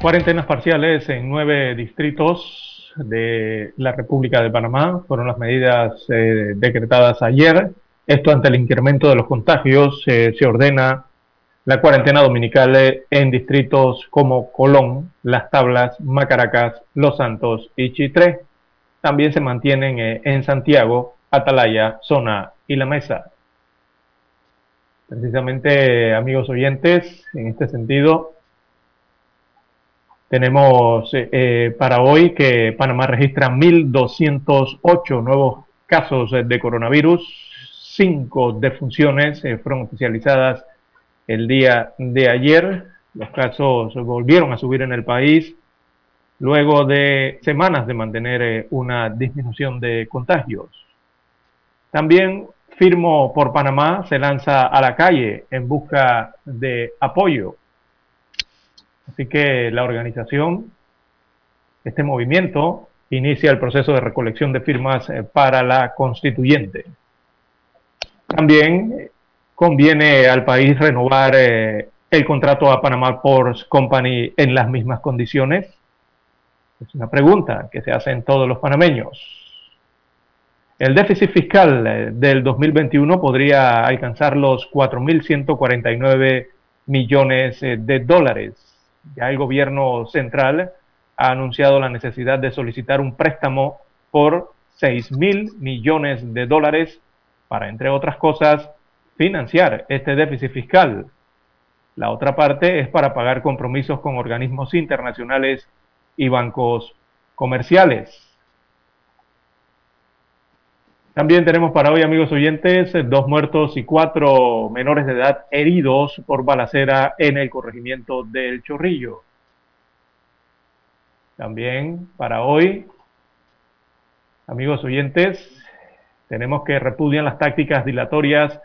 'Cuarentenas parciales en nueve distritos de la República de Panamá fueron las medidas eh, decretadas ayer. Esto ante el incremento de los contagios eh, se ordena la cuarentena dominical en distritos como Colón, Las Tablas, Macaracas, Los Santos y Chitré. También se mantienen eh, en Santiago, Atalaya, Zona y La Mesa. Precisamente, amigos oyentes, en este sentido, tenemos eh, eh, para hoy que Panamá registra 1.208 nuevos casos de coronavirus, cinco defunciones eh, fueron oficializadas el día de ayer. Los casos volvieron a subir en el país luego de semanas de mantener una disminución de contagios. También Firmo por Panamá se lanza a la calle en busca de apoyo Así que la organización, este movimiento, inicia el proceso de recolección de firmas eh, para la constituyente. También eh, conviene al país renovar eh, el contrato a Panamá Ports Company en las mismas condiciones. Es una pregunta que se hace en todos los panameños. El déficit fiscal del 2021 podría alcanzar los 4.149 millones de dólares ya el gobierno central ha anunciado la necesidad de solicitar un préstamo por 6 mil millones de dólares para, entre otras cosas, financiar este déficit fiscal. La otra parte es para pagar compromisos con organismos internacionales y bancos comerciales. También tenemos para hoy, amigos oyentes, dos muertos y cuatro menores de edad heridos por balacera en el corregimiento del Chorrillo. También para hoy, amigos oyentes, tenemos que repudian las tácticas dilatorias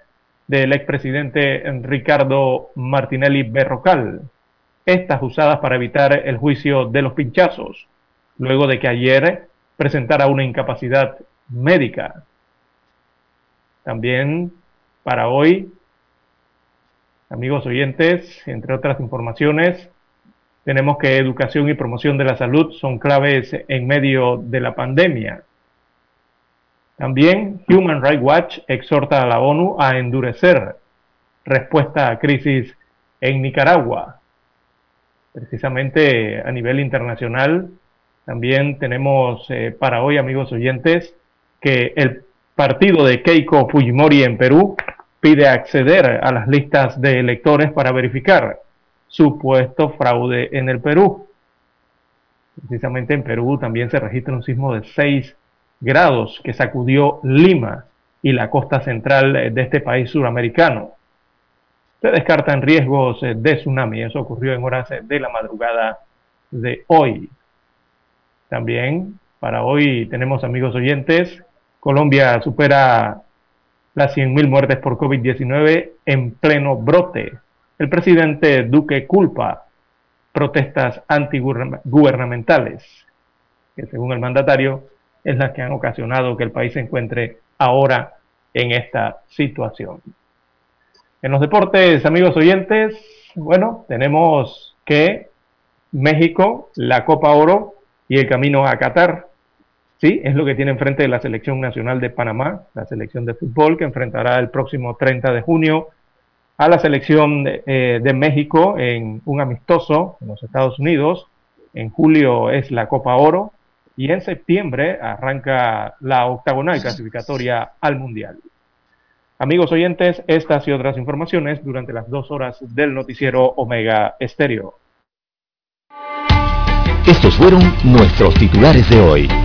del expresidente Ricardo Martinelli Berrocal, estas usadas para evitar el juicio de los pinchazos, luego de que ayer presentara una incapacidad médica. También para hoy, amigos oyentes, entre otras informaciones, tenemos que educación y promoción de la salud son claves en medio de la pandemia. También Human Rights Watch exhorta a la ONU a endurecer respuesta a crisis en Nicaragua. Precisamente a nivel internacional, también tenemos eh, para hoy, amigos oyentes, que el partido de Keiko Fujimori en Perú pide acceder a las listas de electores para verificar supuesto fraude en el Perú. Precisamente en Perú también se registra un sismo de 6 grados que sacudió Lima y la costa central de este país suramericano. Se descartan riesgos de tsunami. Eso ocurrió en horas de la madrugada de hoy. También para hoy tenemos amigos oyentes Colombia supera las 100.000 muertes por COVID-19 en pleno brote. El presidente Duque culpa protestas antigubernamentales, que según el mandatario es las que han ocasionado que el país se encuentre ahora en esta situación. En los deportes, amigos oyentes, bueno, tenemos que México, la Copa Oro y el camino a Qatar Sí, es lo que tiene enfrente la selección nacional de Panamá, la selección de fútbol que enfrentará el próximo 30 de junio a la selección de, eh, México en un amistoso en los Estados Unidos. En julio es la Copa Oro y en septiembre arranca la octagonal clasificatoria al Mundial. Amigos oyentes, estas y otras informaciones durante las dos horas del noticiero Omega Estéreo. Estos fueron nuestros titulares de hoy.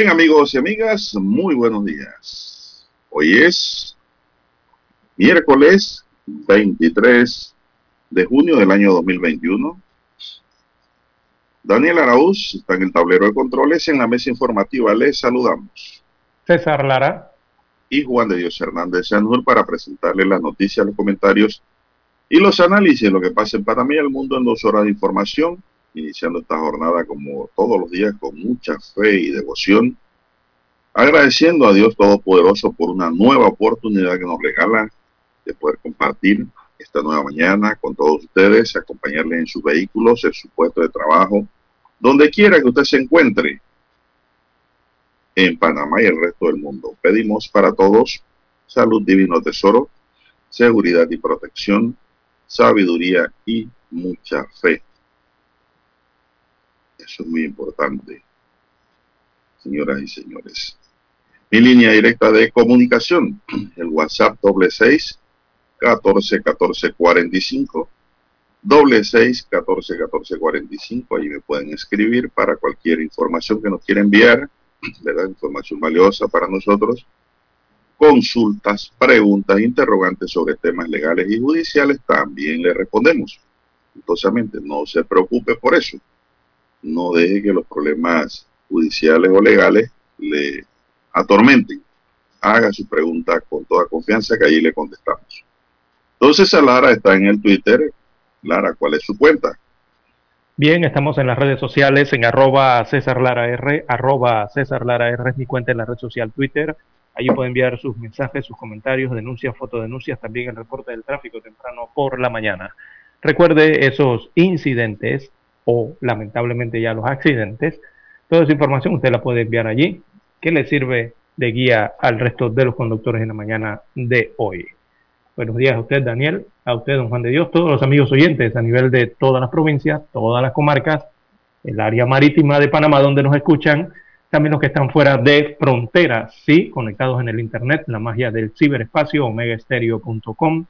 Bien amigos y amigas, muy buenos días. Hoy es miércoles 23 de junio del año 2021. Daniel Araúz está en el tablero de controles en la mesa informativa. Les saludamos. César Lara. Y Juan de Dios Hernández Sanjur para presentarles las noticias, los comentarios y los análisis de lo que pasa en Panamá y el mundo en dos horas de información iniciando esta jornada como todos los días con mucha fe y devoción, agradeciendo a Dios Todopoderoso por una nueva oportunidad que nos regala de poder compartir esta nueva mañana con todos ustedes, acompañarles en sus vehículos, en su puesto de trabajo, donde quiera que usted se encuentre en Panamá y el resto del mundo. Pedimos para todos salud, divino tesoro, seguridad y protección, sabiduría y mucha fe. Eso es muy importante, señoras y señores. Mi línea directa de comunicación, el WhatsApp doble seis, catorce, catorce, cuarenta y cinco, doble seis, catorce, catorce, cuarenta y cinco. Ahí me pueden escribir para cualquier información que nos quiera enviar, ¿verdad? Información valiosa para nosotros. Consultas, preguntas, interrogantes sobre temas legales y judiciales, también le respondemos. Entonces, no se preocupe por eso no deje que los problemas judiciales o legales le atormenten. Haga su pregunta con toda confianza que allí le contestamos. Entonces, Lara está en el Twitter. Lara, ¿cuál es su cuenta? Bien, estamos en las redes sociales en arroba César Lara R, arroba César Lara R es mi cuenta en la red social Twitter. Allí puede enviar sus mensajes, sus comentarios, denuncias, fotodenuncias, también el reporte del tráfico temprano por la mañana. Recuerde esos incidentes o lamentablemente ya los accidentes, toda esa información usted la puede enviar allí, que le sirve de guía al resto de los conductores en la mañana de hoy. Buenos días a usted, Daniel, a usted, don Juan de Dios, todos los amigos oyentes a nivel de todas las provincias, todas las comarcas, el área marítima de Panamá donde nos escuchan, también los que están fuera de fronteras, sí, conectados en el Internet, la magia del ciberespacio, omegaestereo.com,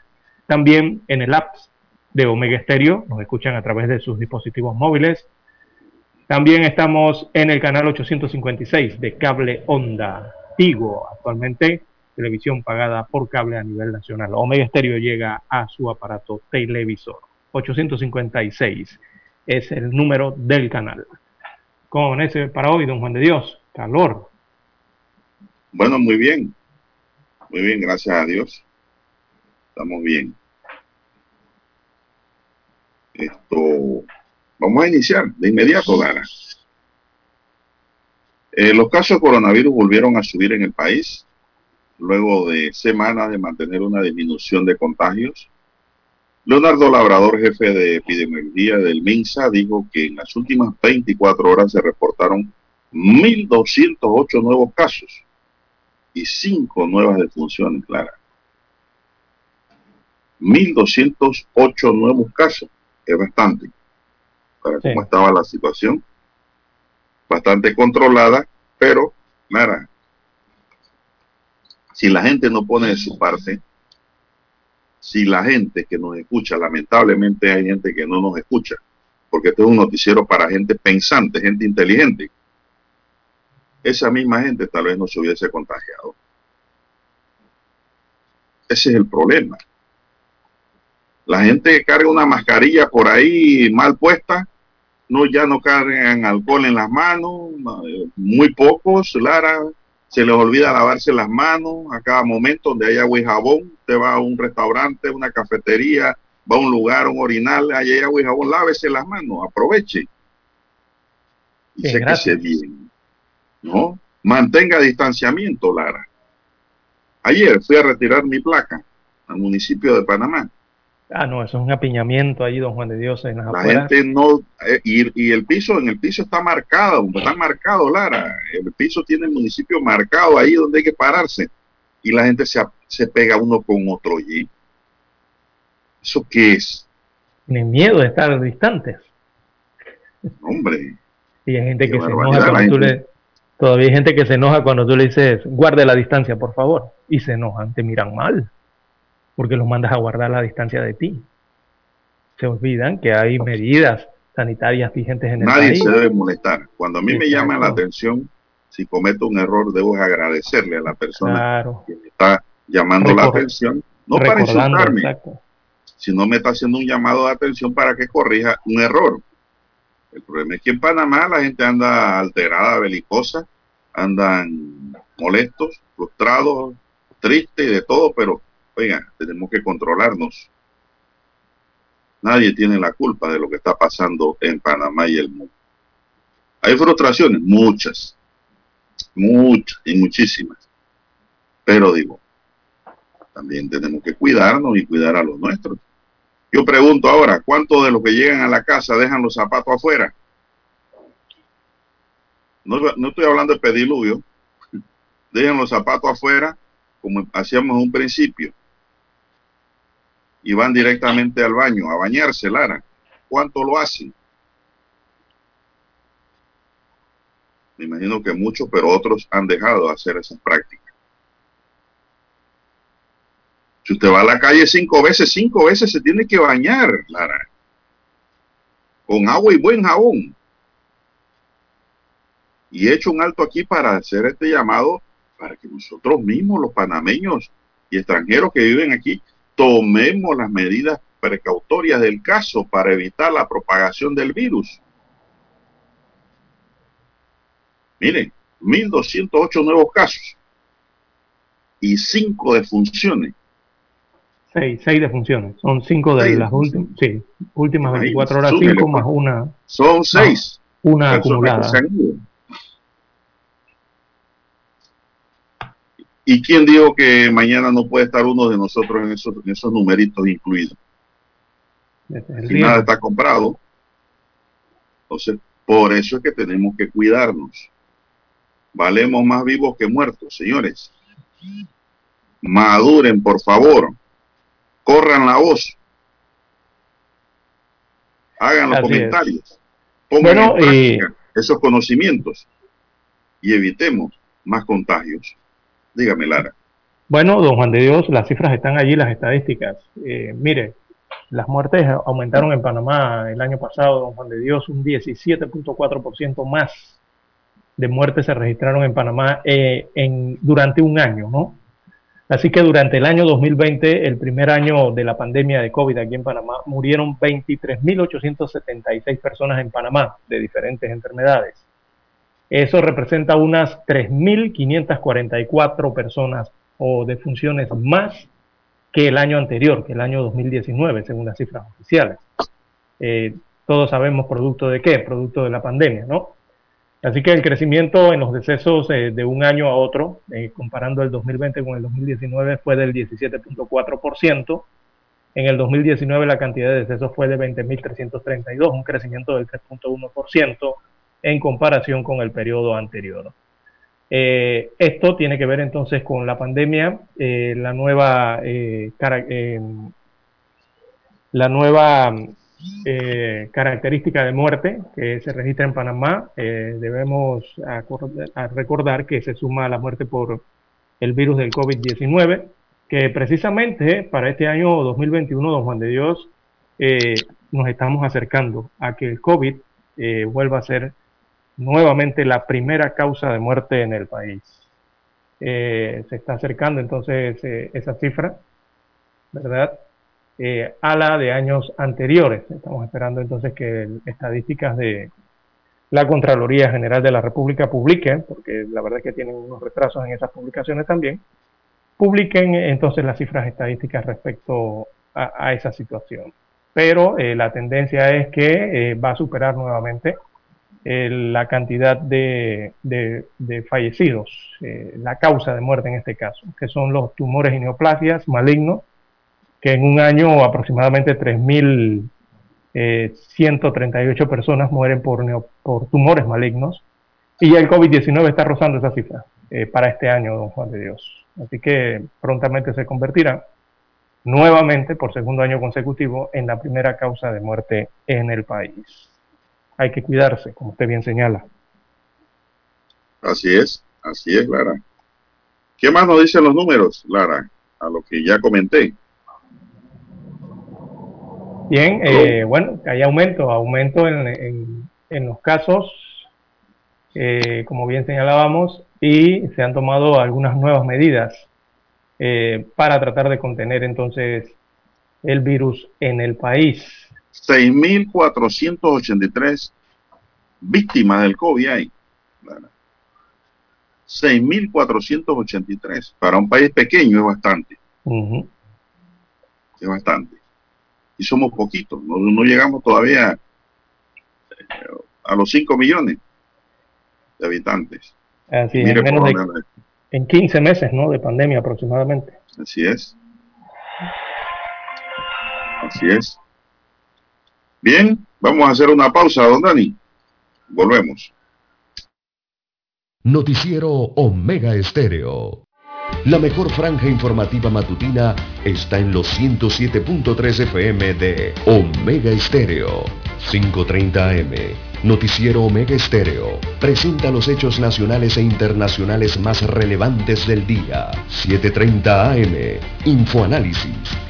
también en el app de Omega Stereo, nos escuchan a través de sus dispositivos móviles. También estamos en el canal 856 de Cable Onda Tigo, actualmente televisión pagada por cable a nivel nacional. Omega Stereo llega a su aparato televisor. 856 es el número del canal. ¿Cómo amanece para hoy, don Juan de Dios? Calor. Bueno, muy bien. Muy bien, gracias a Dios. Estamos bien. Esto, vamos a iniciar de inmediato, Dara. Eh, los casos de coronavirus volvieron a subir en el país luego de semanas de mantener una disminución de contagios. Leonardo Labrador, jefe de epidemiología del MINSA, dijo que en las últimas 24 horas se reportaron 1.208 nuevos casos y 5 nuevas defunciones, Clara. 1.208 nuevos casos es bastante para cómo estaba la situación. Bastante controlada, pero nada. Si la gente no pone de su parte, si la gente que nos escucha, lamentablemente hay gente que no nos escucha, porque esto es un noticiero para gente pensante, gente inteligente. Esa misma gente tal vez no se hubiese contagiado. Ese es el problema. La gente carga una mascarilla por ahí mal puesta, no ya no cargan alcohol en las manos, muy pocos, Lara, se les olvida lavarse las manos a cada momento donde hay agua y jabón, usted va a un restaurante, una cafetería, va a un lugar, un orinal, hay agua y jabón, lávese las manos, aproveche. Y se bien. ¿No? Mantenga distanciamiento, Lara. Ayer fui a retirar mi placa al municipio de Panamá Ah, no, eso es un apiñamiento ahí, don Juan de Dios, en La gente no, eh, y, el piso, en el piso está marcado, está marcado, Lara. El piso tiene el municipio marcado ahí donde hay que pararse. Y la gente se, se pega uno con otro allí. ¿Eso qué es? Tienen miedo de estar distantes. Hombre. Y hay gente que se enoja cuando tú le... Todavía hay gente que se enoja cuando tú le dices, guarde la distancia, por favor. Y se enojan, te miran mal porque los mandas a guardar la distancia de ti. Se olvidan que hay medidas sanitarias vigentes en el Nadie se debe molestar. Cuando a mí me llama la atención, si cometo un error, debo agradecerle a la persona que me está llamando la atención, no para insultarme, sino me está haciendo un llamado de atención para que corrija un error. El problema es que en Panamá la gente anda alterada, belicosa, andan molestos, frustrados, tristes y de todo, pero Oiga, tenemos que controlarnos. Nadie tiene la culpa de lo que está pasando en Panamá y el mundo. Hay frustraciones, muchas, muchas y muchísimas. Pero digo, también tenemos que cuidarnos y cuidar a los nuestros. Yo pregunto ahora, ¿cuántos de los que llegan a la casa dejan los zapatos afuera? No, no estoy hablando de pediluvio. Dejan los zapatos afuera como hacíamos en un principio y van directamente al baño a bañarse, Lara. ¿Cuánto lo hacen? Me imagino que muchos, pero otros han dejado de hacer esas prácticas. Si usted va a la calle cinco veces, cinco veces se tiene que bañar, Lara. Con agua y buen jabón. Y he hecho un alto aquí para hacer este llamado para que nosotros mismos, los panameños y extranjeros que viven aquí, tomemos las medidas precautorias del caso para evitar la propagación del virus. Miren, 1.208 nuevos casos y 5 defunciones. 6, 6 defunciones. Son 5 de las últimas, sí, últimas 24 horas, 5 más una. Son 6. una acumulada. ¿Y quién dijo que mañana no puede estar uno de nosotros en esos, en esos numeritos incluidos? Si nada está comprado. Entonces, por eso es que tenemos que cuidarnos. Valemos más vivos que muertos, señores. Maduren, por favor. Corran la voz. Hagan los comentarios. Pongan en práctica esos conocimientos y evitemos más contagios. Dígame, Lara. Bueno, don Juan de Dios, las cifras están allí, las estadísticas. Eh, mire, las muertes aumentaron en Panamá el año pasado, don Juan de Dios, un 17.4% más de muertes se registraron en Panamá eh, durante un año, ¿no? Así que durante el año 2020, el primer año de la pandemia de COVID aquí en Panamá, murieron 23.876 personas en Panamá de diferentes enfermedades. Eso representa unas 3.544 personas o defunciones más que el año anterior, que el año 2019, según las cifras oficiales. Eh, todos sabemos producto de qué, producto de la pandemia, ¿no? Así que el crecimiento en los decesos eh, de un año a otro, eh, comparando el 2020 con el 2019, fue del 17.4%. En el 2019 la cantidad de decesos fue de 20.332, un crecimiento del 3.1% en comparación con el periodo anterior. Eh, esto tiene que ver entonces con la pandemia, eh, la nueva, eh, la nueva característica de muerte que se registra en Panamá. debemos recordar que se suma a la muerte por el virus del COVID-19, que precisamente para este año 2021, don Juan de Dios, eh, nos estamos acercando a que el COVID eh, vuelva a ser nuevamente la primera causa de muerte en el país. Eh, se está acercando entonces esa cifra, ¿verdad? a la de años anteriores. Estamos esperando entonces que estadísticas de la Contraloría General de la República publiquen, porque la verdad es que tienen unos retrasos en esas publicaciones también, publiquen entonces las cifras estadísticas respecto a esa situación pero eh, la tendencia es que eh, va a superar nuevamente eh, la cantidad de, fallecidos, la causa de muerte en este caso, que son los tumores y neoplasias malignos, que en un año aproximadamente 3.138 personas mueren por, por tumores malignos, y el COVID-19 está rozando esa cifra para este año, don Juan de Dios. Así que prontamente se convertirá nuevamente por segundo año consecutivo en la primera causa de muerte en el país. Hay que cuidarse, como usted bien señala. Así es, así es, Lara. ¿Qué más nos dicen los números, Lara? A lo que ya comenté. Bien, eh, bueno, hay aumento, aumento en, los casos, eh, como bien señalábamos, y se han tomado algunas nuevas medidas eh, para tratar de contener entonces el virus en el país. 6.483 víctimas del COVID hay. 6.483. Para un país pequeño es bastante. Es bastante. Y somos poquitos. No, llegamos todavía eh, a los 5 millones de habitantes. Así, Mire menos de, en 15 meses, ¿no? De pandemia aproximadamente. Así es. Así es. Bien, vamos a hacer una pausa, don Dani. Volvemos. Noticiero Omega Estéreo. La mejor franja informativa matutina está en los 107.3 FM de Omega Estéreo, 530 AM Noticiero Omega Estéreo presenta los hechos nacionales e internacionales más relevantes del día. 7.30 AM. Infoanálisis.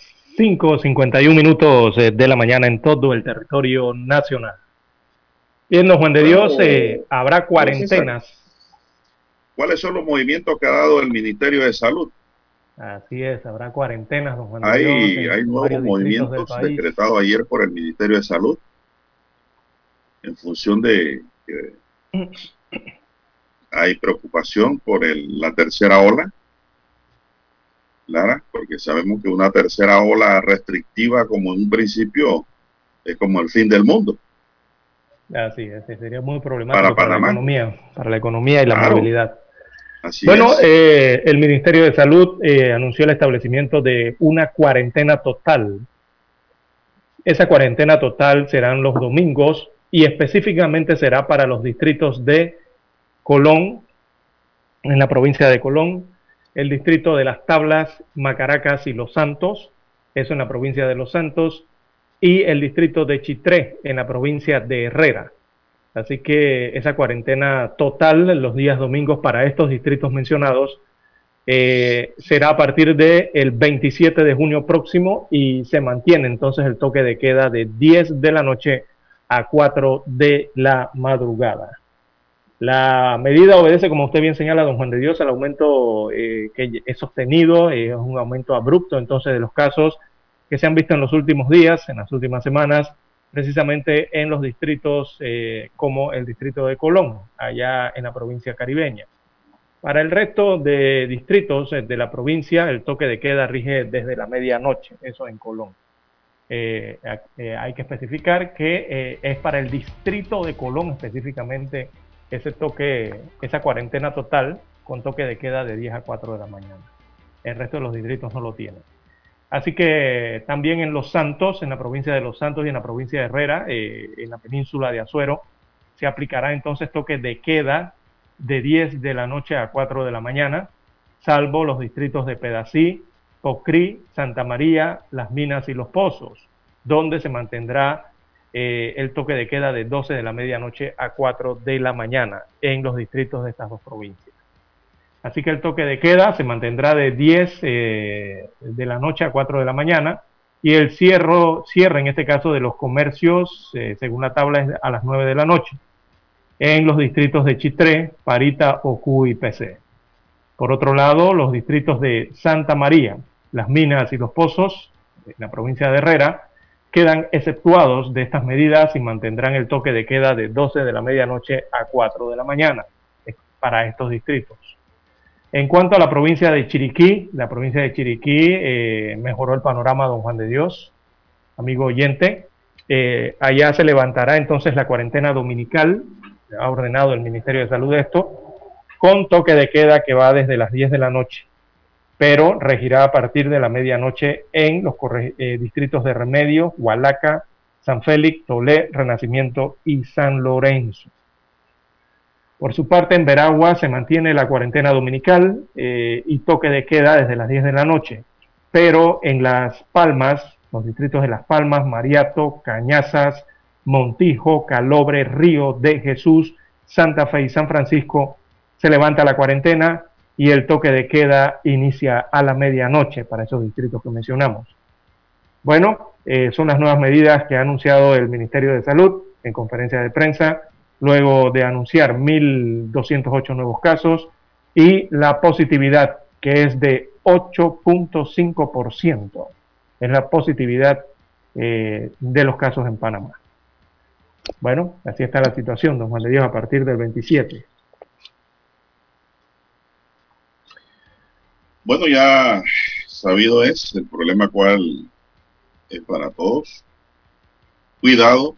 5.51 minutos eh, de la mañana en todo el territorio nacional. Bien, don Juan de Dios, eh, habrá cuarentenas. ¿Cuáles son los movimientos que ha dado el Ministerio de Salud? Así es, habrá cuarentenas, don Juan de Dios. Hay nuevos movimientos decretados ayer por el Ministerio de Salud en función de que hay preocupación por la tercera ola Lara, porque sabemos que una tercera ola restrictiva como en un principio es como el fin del mundo. Así es, sería muy problemático para, la economía, para la economía y la movilidad. bueno, eh, el Ministerio de Salud eh, anunció el establecimiento de una cuarentena total. Esa cuarentena total serán los domingos y específicamente será para los distritos de Colón, en la provincia de Colón, el distrito de Las Tablas, Macaracas y Los Santos, eso en la provincia de Los Santos, y el distrito de Chitré, en la provincia de Herrera. Así que esa cuarentena total los días domingos para estos distritos mencionados eh, será a partir del 27 de junio próximo y se mantiene entonces el toque de queda de 10 de la noche a 4 de la madrugada. La medida obedece, como usted bien señala, don Juan de Dios, al aumento eh, que es sostenido, es un aumento abrupto entonces de los casos que se han visto en los últimos días, en las últimas semanas, precisamente en los distritos eh, como el distrito de Colón, allá en la provincia caribeña. Para el resto de distritos eh, de la provincia, el toque de queda rige desde la medianoche, eso en Colón. hay que especificar que es para el distrito de Colón específicamente ese toque, esa cuarentena total con toque de queda de 10 a 4 de la mañana. El resto de los distritos no lo tienen. Así que también en Los Santos, en la provincia de Los Santos y en la provincia de Herrera, eh, en la península de Azuero, se aplicará entonces toque de queda de 10 de la noche a 4 de la mañana, salvo los distritos de Pedací, Pocrí, Santa María, Las Minas y Los Pozos, donde se mantendrá eh, el toque de queda de 12 de la medianoche a 4 de la mañana en los distritos de estas dos provincias. Así que el toque de queda se mantendrá de 10 eh, de la noche a 4 de la mañana y el cierre, cierre en este caso de los comercios, eh, según la tabla, es a las 9 de la noche en los distritos de Chitré, Parita, Ocu y PC. Por otro lado, los distritos de Santa María, Las Minas y Los Pozos, en la provincia de Herrera, quedan exceptuados de estas medidas y mantendrán el toque de queda de 12 de la medianoche a 4 de la mañana para estos distritos. En cuanto a la provincia de Chiriquí, la provincia de Chiriquí eh, mejoró el panorama, don Juan de Dios, amigo oyente. Eh, allá se levantará entonces la cuarentena dominical, ha ordenado el Ministerio de Salud esto, con toque de queda que va desde las 10 de la noche pero regirá a partir de la medianoche en los eh, distritos de Remedio, Hualaca, San Félix, Tolé, Renacimiento y San Lorenzo. Por su parte, en Veragua se mantiene la cuarentena dominical eh, y toque de queda desde las 10 de la noche, pero en Las Palmas, los distritos de Las Palmas, Mariato, Cañazas, Montijo, Calobre, Río de Jesús, Santa Fe y San Francisco, se levanta la cuarentena y el toque de queda inicia a la medianoche para esos distritos que mencionamos. Bueno, eh, son las nuevas medidas que ha anunciado el Ministerio de Salud en conferencia de prensa, luego de anunciar 1.208 nuevos casos y la positividad que es de 8.5%. Es la positividad eh, de los casos en Panamá. Bueno, así está la situación, don Juan de Dios, a partir del 27. Bueno, ya sabido es el problema cual es para todos. Cuidado,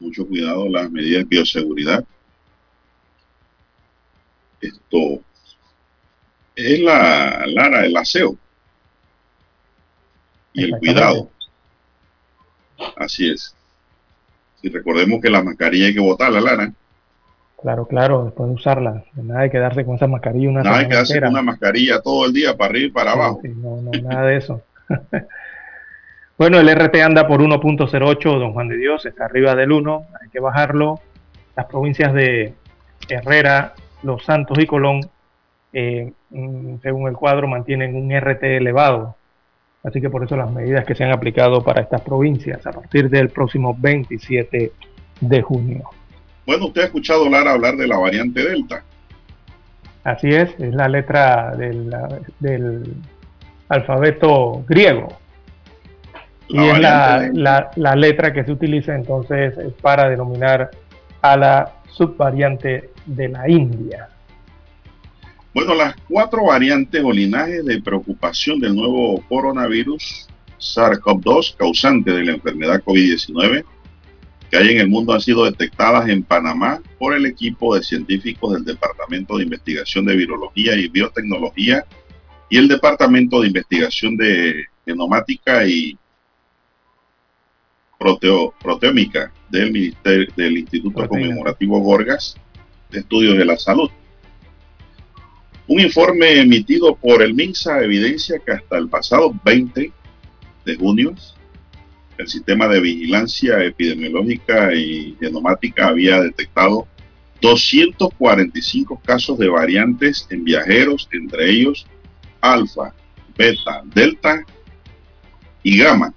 mucho cuidado, las medidas de bioseguridad. Esto es la Lara, el aseo y el cuidado. Así es. Y recordemos que la mascarilla hay que botarla, Lara. Claro, claro, después de usarla. Nada de quedarse con esa mascarilla una Nada de quedarse con una mascarilla todo el día para arriba y para abajo. no, no, nada de eso. bueno, el RT anda por 1.08, don Juan de Dios, está arriba del 1, hay que bajarlo. Las provincias de Herrera, Los Santos y Colón, eh, mm, según el cuadro, mantienen un RT elevado. Así que por eso las medidas que se han aplicado para estas provincias a partir del próximo 27 de junio. Bueno, usted ha escuchado Lara hablar de la variante Delta. Así es, es la letra del, alfabeto griego. y es la, la, letra que se utiliza entonces para denominar a la subvariante de la India. Bueno, las cuatro variantes o linajes de preocupación del nuevo coronavirus SARS-CoV-2 causante de la enfermedad COVID-19 que hay en el mundo han sido detectadas en Panamá por el equipo de científicos del Departamento de Investigación de Virología y Biotecnología y el Departamento de Investigación de Genomática y Proteo, Proteómica del, Ministerio, del Instituto Conmemorativo Gorgas de Estudios de la Salud. Un informe emitido por el MINSA evidencia que hasta el pasado 20 de junio el sistema de vigilancia epidemiológica y genomática había detectado 245 casos de variantes en viajeros, entre ellos alfa, beta, delta y gamma.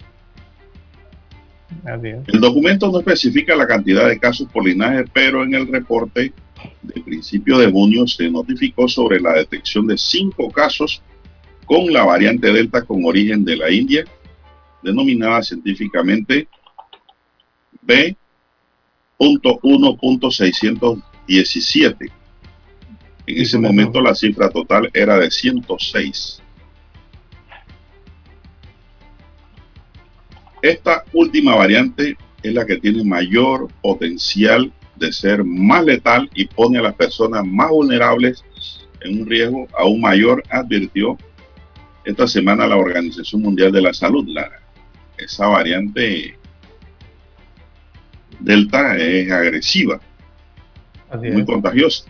El documento no especifica la cantidad de casos por linaje, pero en el reporte de principio de junio se notificó sobre la detección de cinco casos con la variante Delta con origen de la India, denominada científicamente B.1.617. En ese momento la cifra total era de 106. Esta última variante es la que tiene mayor potencial de ser más letal y pone a las personas más vulnerables en un riesgo aún mayor, advirtió esta semana la Organización Mundial de la Salud, Lara esa variante Delta es agresiva, muy contagiosa.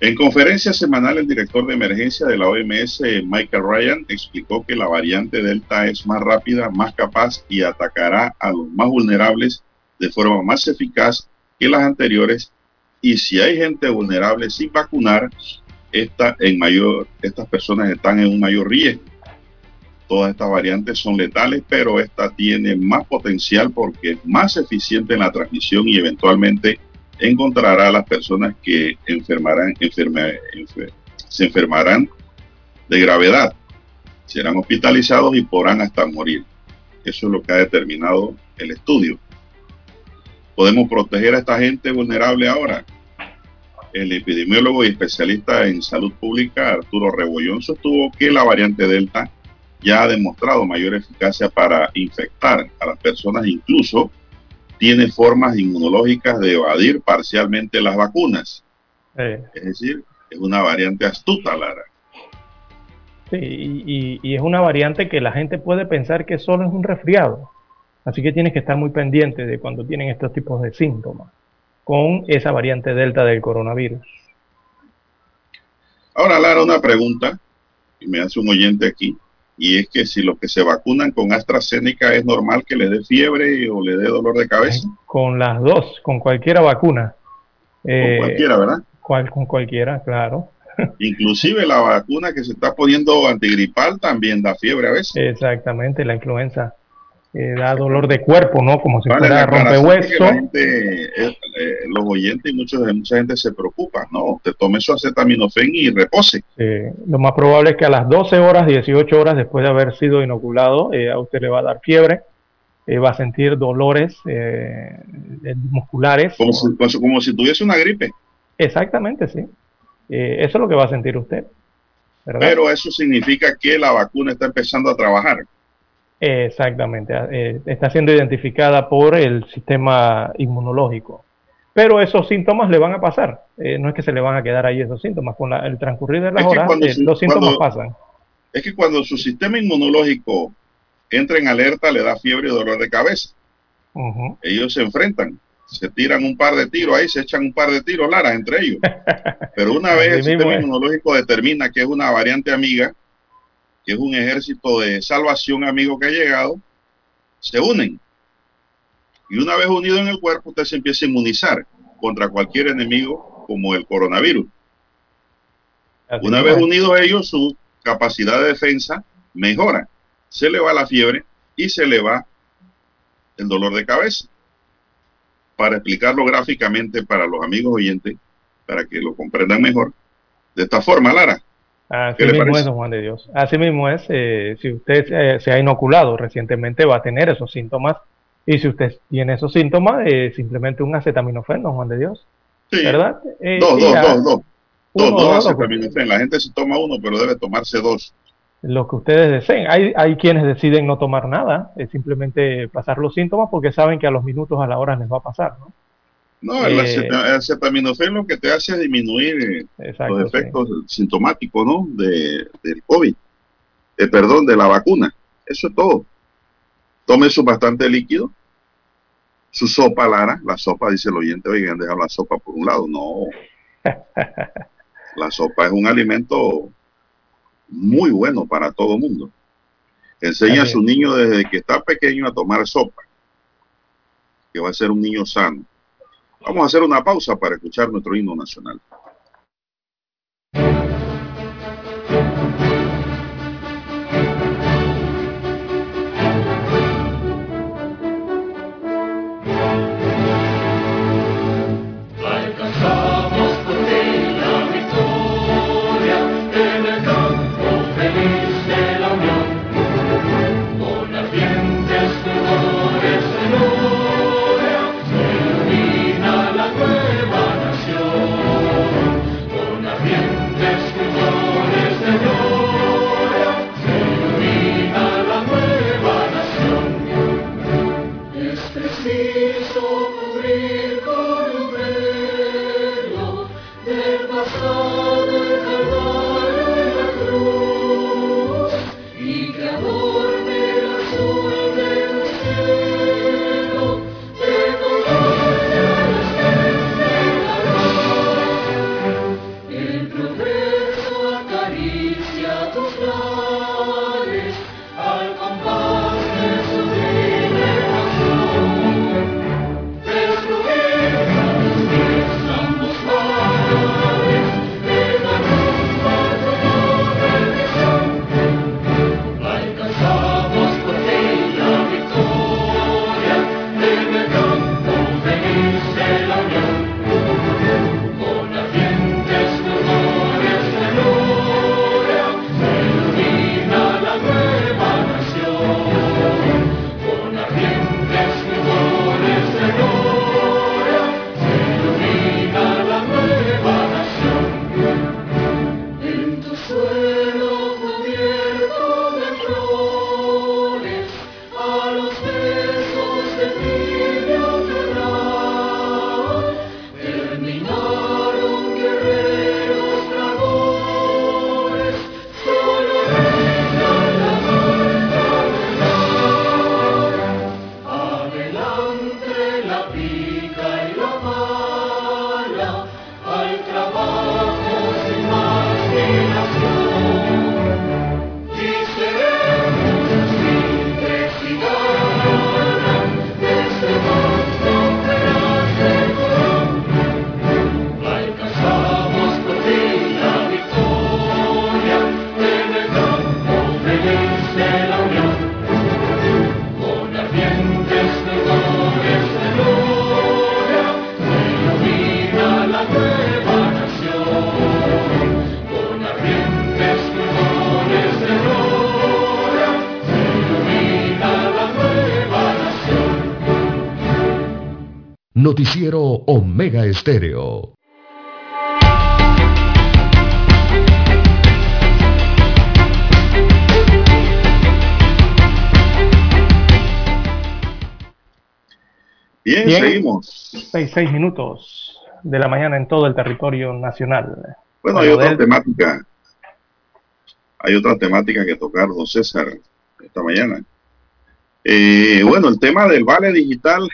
En conferencia semanal, el director de emergencia de la OMS, Michael Ryan, explicó que la variante Delta es más rápida, más capaz y atacará a los más vulnerables de forma más eficaz que las anteriores. Y si hay gente vulnerable sin vacunar, esta en mayor, estas personas están en un mayor riesgo. Todas estas variantes son letales, pero esta tiene más potencial porque es más eficiente en la transmisión y eventualmente encontrará a las personas que enfermarán, se enfermarán de gravedad, serán hospitalizados y podrán hasta morir. Eso es lo que ha determinado el estudio. ¿Podemos proteger a esta gente vulnerable ahora? El epidemiólogo y especialista en salud pública Arturo Rebollón sostuvo que la variante Delta ya ha demostrado mayor eficacia para infectar a las personas, incluso tiene formas inmunológicas de evadir parcialmente las vacunas. Es decir, es una variante astuta, Lara. Sí, y, y, es una variante que la gente puede pensar que solo es un resfriado. Así que tienes que estar muy pendiente de cuando tienen estos tipos de síntomas con esa variante delta del coronavirus. Ahora, Lara, una pregunta, y me hace un oyente aquí y es que si los que se vacunan con AstraZeneca es normal que le dé fiebre o le dé dolor de cabeza. Con las dos, con cualquiera vacuna. Con eh, cualquiera, ¿verdad? con cualquiera, claro. Inclusive la vacuna que se está poniendo antigripal también da fiebre a veces. Exactamente, la influenza da dolor de cuerpo, ¿no? Como si fuera rompehueso. Eh, eh, los oyentes y muchos, mucha gente se preocupa, ¿no? Te tome su acetaminofén y repose. lo más probable es que a las 12 horas, 18 horas después de haber sido inoculado, eh, a usted le va a dar fiebre, va a sentir dolores musculares. Como si, como si tuviese una gripe. Exactamente, sí. eso es lo que va a sentir usted. Pero eso significa que la vacuna está empezando a trabajar. Exactamente, eh, está siendo identificada por el sistema inmunológico. Pero esos síntomas le van a pasar, eh, no es que se le van a quedar ahí esos síntomas, con el transcurrir de las horas eh, los síntomas pasan. Es que cuando su sistema inmunológico entra en alerta le da fiebre y dolor de cabeza. Ellos se enfrentan, se tiran un par de tiros ahí, se echan un par de tiros, Lara, entre ellos. Pero una vez el sistema inmunológico determina que es una variante amiga, que es un ejército de salvación amigo que ha llegado, se unen. Y una vez unido en el cuerpo, usted se empieza a inmunizar contra cualquier enemigo como el coronavirus. una vez unidos ellos, su capacidad de defensa mejora. Se le va la fiebre y se le va el dolor de cabeza. Para explicarlo gráficamente para los amigos oyentes, para que lo comprendan mejor, de esta forma, Lara, Así mismo es, Juan de Dios. Así mismo es, eh, si usted se ha inoculado recientemente va a tener esos síntomas y si usted tiene esos síntomas, eh, simplemente un acetaminofén, Juan de Dios. ¿verdad? Eh, dos, dos, dos, dos, dos, dos acetaminofén. La gente se toma uno, pero debe tomarse dos. Lo que ustedes deseen. Hay, hay quienes deciden no tomar nada, es simplemente pasar los síntomas porque saben que a los minutos, a la hora les va a pasar, ¿no? No, el, eh, acetaminofén lo que te hace es disminuir eh, los efectos sintomáticos, ¿no? De, del COVID, eh, perdón, de la vacuna. Eso es todo. Tome su bastante líquido, su sopa, Lara. La sopa, dice el oyente, oigan, dejar la sopa por un lado. No. La sopa es un alimento muy bueno para todo el mundo. Enseña a su niño desde que está pequeño a tomar sopa, que va a ser un niño sano. Vamos a hacer una pausa para escuchar nuestro himno nacional. Noticiero Omega Estéreo. Bien, seguimos. Seis, seis minutos de la mañana en todo el territorio nacional. Bueno, hay otra temática. Hay otra temática que tocar, don César, esta mañana. Eh, bueno, el tema del vale digital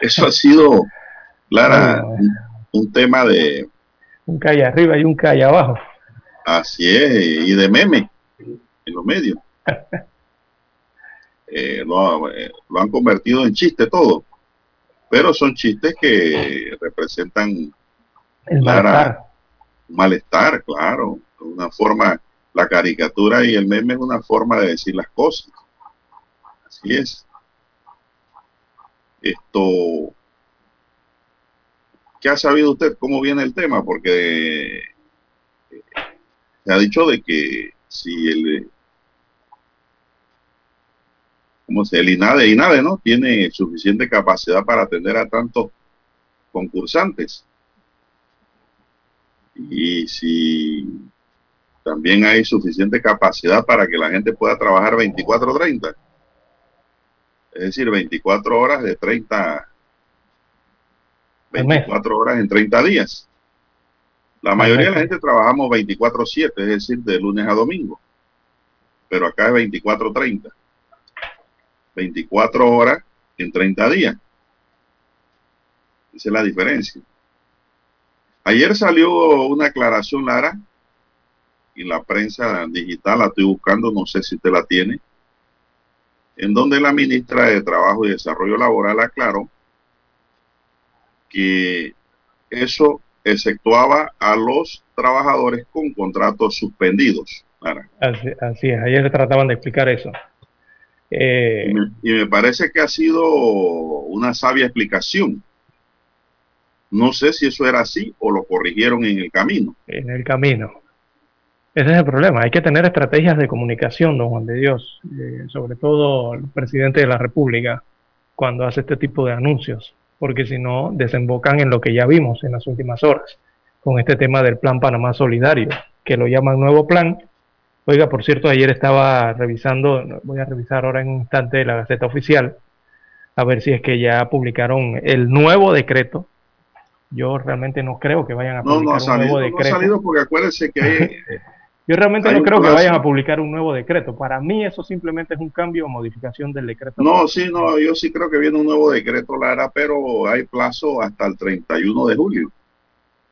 eso ha sido, Clara, un, tema de... Un calle arriba y un calle abajo. Así es, y de meme en los medios. Eh, eh, lo, han convertido en chiste todo, pero son chistes que representan el malestar. un malestar, claro, una forma, la caricatura y el meme es una forma de decir las cosas. Así es. Esto, ¿qué ha sabido usted cómo viene el tema? Porque se ha dicho de que si el, ¿cómo se, el INADE, ¿no? Tiene suficiente capacidad para atender a tantos concursantes. y si también hay suficiente capacidad para que la gente pueda trabajar 24-30. Es decir, 24 horas de 30, 24 horas en 30 días. La mayoría de la gente trabajamos 24-7, es decir, de lunes a domingo. Pero acá es 24-30. 24 horas en 30 días. Esa es la diferencia. Ayer salió una aclaración, Lara, en la prensa digital, la estoy buscando, no sé si usted la tiene, en donde la ministra de Trabajo y Desarrollo Laboral aclaró que eso exceptuaba a los trabajadores con contratos suspendidos. Así, así, es, ayer trataban de explicar eso. Eh, y, me, parece que ha sido una sabia explicación. No sé si eso era así o lo corrigieron en el camino. En el camino. Ese es el problema. Hay que tener estrategias de comunicación, don Juan de Dios, eh, sobre todo el presidente de la República, cuando hace este tipo de anuncios, porque si no, desembocan en lo que ya vimos en las últimas horas, con este tema del Plan Panamá Solidario, que lo llaman nuevo plan. Oiga, por cierto, ayer estaba revisando, voy a revisar ahora en un instante la Gaceta Oficial, a ver si es que ya publicaron el nuevo decreto yo realmente no creo que vayan a publicar un nuevo decreto. No ha salido porque acuérdense que hay, Yo realmente no creo que vayan a publicar un nuevo decreto. Para mí eso simplemente es un cambio o modificación del decreto. No, sí, no, yo sí creo que viene un nuevo decreto, Lara, pero hay plazo hasta el 31 de julio.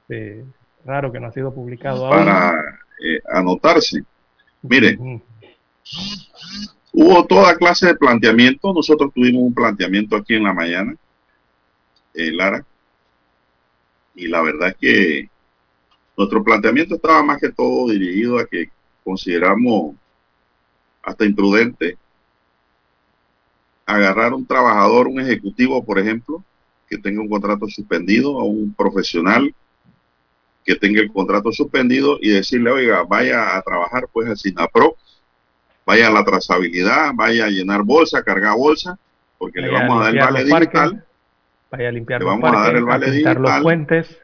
Sí, raro que no ha sido publicado Para eh, anotarse. Mire, hubo toda clase de planteamiento. Nosotros tuvimos un planteamiento aquí en la mañana, eh, Lara, y la verdad es que nuestro planteamiento estaba más que todo dirigido a que consideramos hasta imprudente agarrar un trabajador, un ejecutivo, por ejemplo, que tenga un contrato suspendido, a un profesional que tenga el contrato suspendido y decirle, oiga, vaya a trabajar pues al SINAPRO, vaya a la trazabilidad, vaya a llenar bolsa, cargar bolsa, porque le vamos a dar el vale digital. Vaya a limpiar le vamos a dar el vale digital. los puentes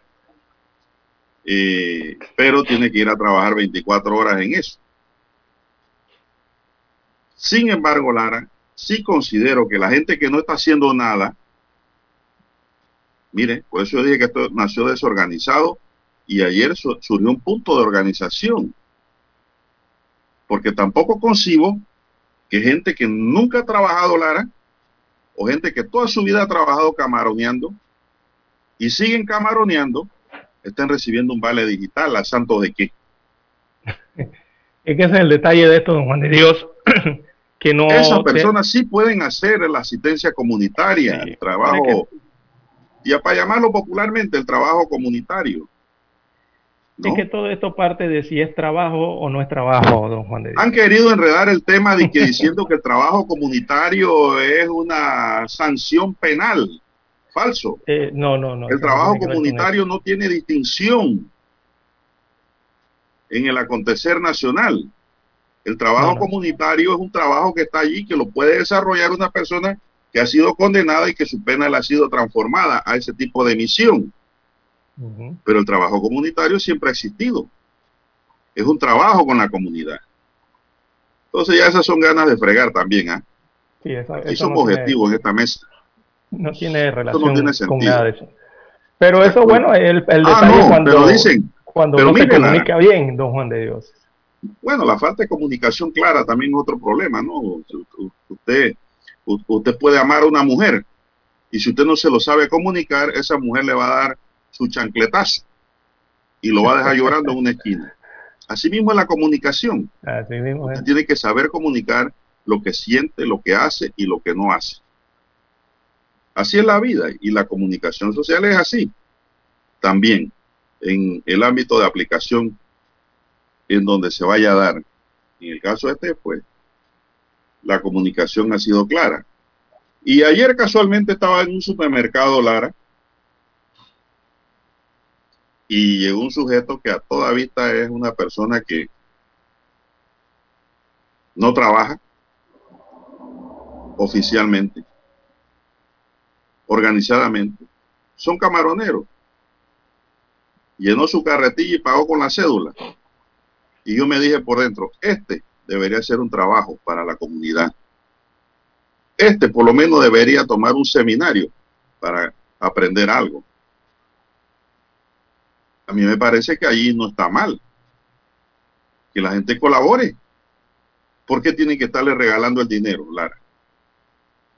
eh, pero tiene que ir a trabajar 24 horas en eso. Sin embargo, Lara, sí considero que la gente que no está haciendo nada, mire, por eso yo dije que esto nació desorganizado y ayer surgió un punto de organización. Porque tampoco concibo que gente que nunca ha trabajado, Lara, o gente que toda su vida ha trabajado camaroneando y siguen camaroneando, estén recibiendo un vale digital, ¿a santo de qué? Es que ese es el detalle de esto, don Juan de Dios, que no... Esas personas sí pueden hacer la asistencia comunitaria, el trabajo, y para llamarlo popularmente, el trabajo comunitario. Es que todo esto parte de si es trabajo o no es trabajo, don Juan de Dios. Han querido enredar el tema de que diciendo que el trabajo comunitario es una sanción penal. Falso. Eh, no, no, no. El trabajo comunitario no tiene distinción en el acontecer nacional. El trabajo comunitario es un trabajo que está allí, que lo puede desarrollar una persona que ha sido condenada y que su pena le ha sido transformada a ese tipo de misión. Pero el trabajo comunitario siempre ha existido. Es un trabajo con la comunidad. Entonces ya esas son ganas de fregar también. ¿ah? Sí, somos objetivos en esta mesa no tiene relación con nada de eso. Pero eso, bueno, el, el ah, detalle cuando, dicen, cuando no se comunica bien, don Juan de Dios. Bueno, la falta de comunicación clara también es otro problema, ¿no? Usted, usted puede amar a una mujer y si usted no se lo sabe comunicar, esa mujer le va a dar su chancletazo y lo va a dejar llorando en una esquina. Así mismo es la comunicación. Así mismo Usted tiene que saber comunicar lo que siente, lo que hace y lo que no hace. Así es la vida y la comunicación social es así. También en el ámbito de aplicación en donde se vaya a dar. En el caso este, pues, la comunicación ha sido clara. Y ayer casualmente estaba en un supermercado, Lara, y llegó un sujeto que a toda vista es una persona que no trabaja oficialmente organizadamente, son camaroneros. llenó su carretilla y pagó con la cédula. Y yo me dije por dentro, este debería ser un trabajo para la comunidad. Este por lo menos debería tomar un seminario para aprender algo. A mí me parece que allí no está mal. Que la gente colabore. ¿Por qué tienen que estarle regalando el dinero, Lara?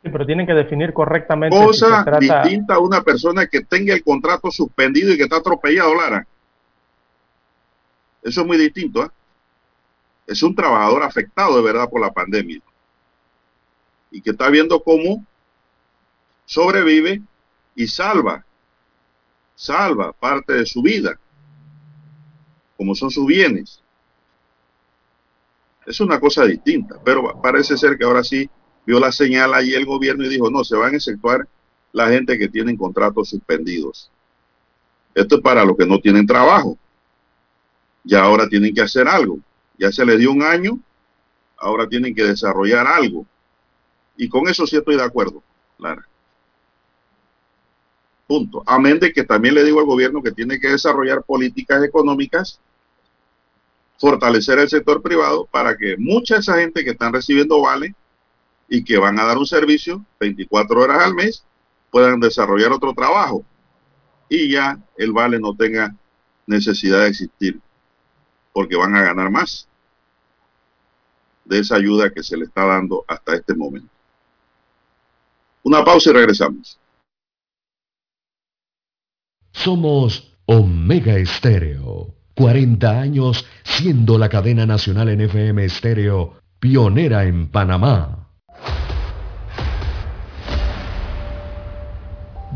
Sí, pero tienen que definir correctamente. Cosa distinta a una persona que tenga el contrato suspendido y que está atropellado, Lara. Eso es muy distinto. ¿eh? Es un trabajador afectado de verdad por la pandemia y que está viendo cómo sobrevive y salva, salva parte de su vida, como son sus bienes. Es una cosa distinta, pero parece ser que ahora sí vio la señal ahí el gobierno y dijo, no, se van a exceptuar la gente que tienen contratos suspendidos. Esto es para los que no tienen trabajo. Ya ahora tienen que hacer algo. Ya se les dio un año, ahora tienen que desarrollar algo. Y con eso sí estoy de acuerdo, Lara. Punto. Amén de que también le digo al gobierno que tiene que desarrollar políticas económicas, fortalecer el sector privado para que mucha de esa gente que están recibiendo vale y que van a dar un servicio 24 horas al mes puedan desarrollar otro trabajo y ya el vale no tenga necesidad de existir porque van a ganar más de esa ayuda que se le está dando hasta este momento. Una pausa y regresamos. Somos Omega Estéreo. 40 años siendo la cadena nacional en FM Estéreo, pionera en Panamá.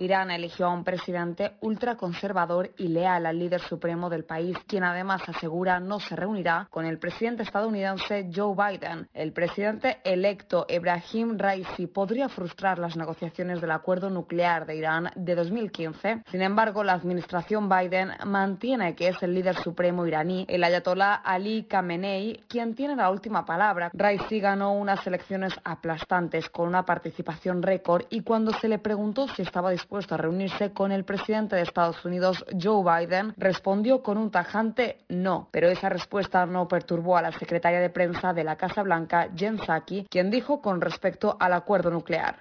Irán eligió a un presidente ultraconservador y leal al líder supremo del país, quien además asegura no se reunirá con el presidente estadounidense Joe Biden. El presidente electo Ebrahim Raisi podría frustrar las negociaciones del acuerdo nuclear de Irán de 2015. Sin embargo, la administración Biden mantiene que es el líder supremo iraní, el ayatolá Ali Khamenei, quien tiene la última palabra. Raisi ganó unas elecciones aplastantes con una participación récord y cuando se le preguntó si estaba dispuesto a reunirse con el presidente de Estados Unidos, Joe Biden, respondió con un tajante no, pero esa respuesta no perturbó a la secretaria de prensa de la Casa Blanca, Jen Psaki, quien dijo con respecto al acuerdo nuclear.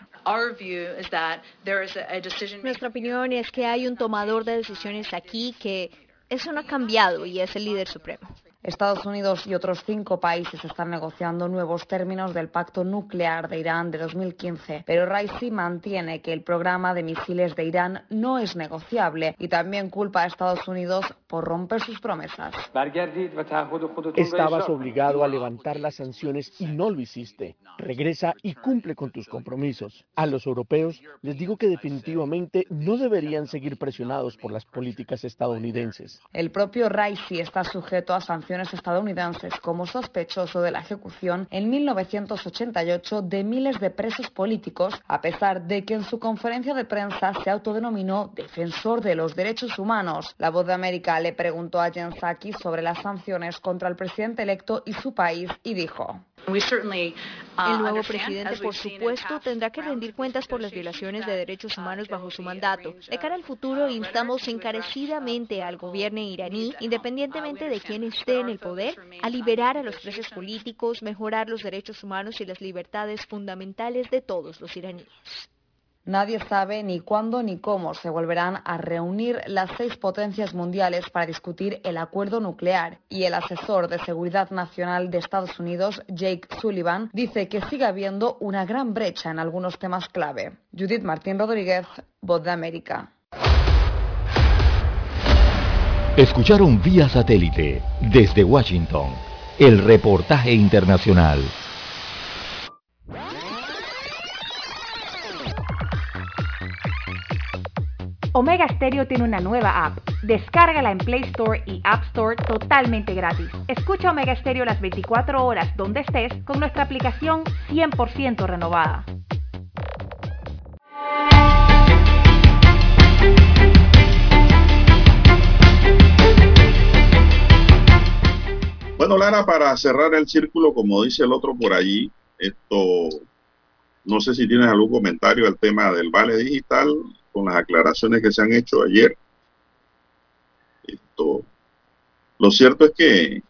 Nuestra opinión es que hay un tomador de decisiones aquí que eso no ha cambiado y es el líder supremo. Estados Unidos y otros cinco países están negociando nuevos términos del pacto nuclear de Irán de 2015, pero Raisi mantiene que el programa de misiles de Irán no es negociable y también culpa a Estados Unidos por romper sus promesas. Estabas obligado a levantar las sanciones y no lo hiciste. Regresa y cumple con tus compromisos. A los europeos les digo que definitivamente no deberían seguir presionados por las políticas estadounidenses. El propio Raisi está sujeto a sanciones estadounidenses como sospechoso de la ejecución en 1988 de miles de presos políticos, a pesar de que en su conferencia de prensa se autodenominó defensor de los derechos humanos. La voz de América le preguntó a Jen Psaki sobre las sanciones contra el presidente electo y su país y dijo. El nuevo presidente, por supuesto, tendrá que rendir cuentas por las violaciones de derechos humanos bajo su mandato. De cara al futuro, instamos encarecidamente al gobierno iraní, independientemente de quién esté en el poder, a liberar a los presos políticos, mejorar los derechos humanos y las libertades fundamentales de todos los iraníes. Nadie sabe ni cuándo ni cómo se volverán a reunir las seis potencias mundiales para discutir el acuerdo nuclear y el asesor de seguridad nacional de Estados Unidos, Jake Sullivan, dice que sigue habiendo una gran brecha en algunos temas clave. Judith Martín Rodríguez, Voz de América. Escucharon vía satélite desde Washington el reportaje internacional. Omega Stereo tiene una nueva app. Descárgala en Play Store y App Store totalmente gratis. Escucha Omega Stereo las 24 horas donde estés con nuestra aplicación 100% renovada. Bueno, Lara, para cerrar el círculo, como dice el otro por allí, esto, no sé si tienes algún comentario al tema del vale digital, con las aclaraciones que se han hecho ayer. Esto, lo cierto es que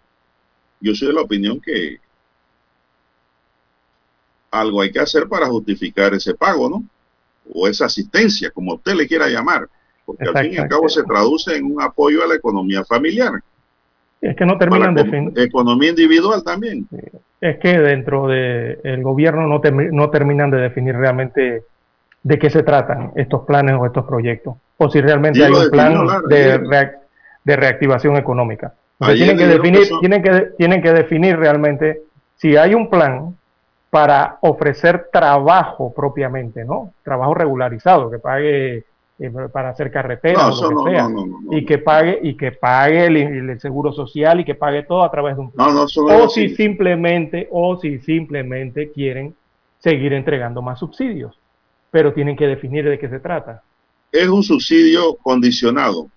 yo soy de la opinión que algo hay que hacer para justificar ese pago, ¿no? O esa asistencia, como usted le quiera llamar, porque al fin y al cabo se traduce en un apoyo a la economía familiar. Es que no terminan de definir. Economía individual también. Es que dentro del gobierno no, no terminan de definir realmente de qué se tratan estos planes o estos proyectos. O si realmente hay un plan de, de, reactivación económica. Tienen que, definir, tienen, que, tienen que definir realmente si hay un plan para ofrecer trabajo propiamente, ¿no? Trabajo regularizado, que pague eh, para hacer carreteras o lo que sea, y que pague y que pague el, seguro social y que pague todo a través de un plan. o si simplemente o si simplemente quieren seguir entregando más subsidios, pero tienen que definir de qué se trata. Es un subsidio condicionado.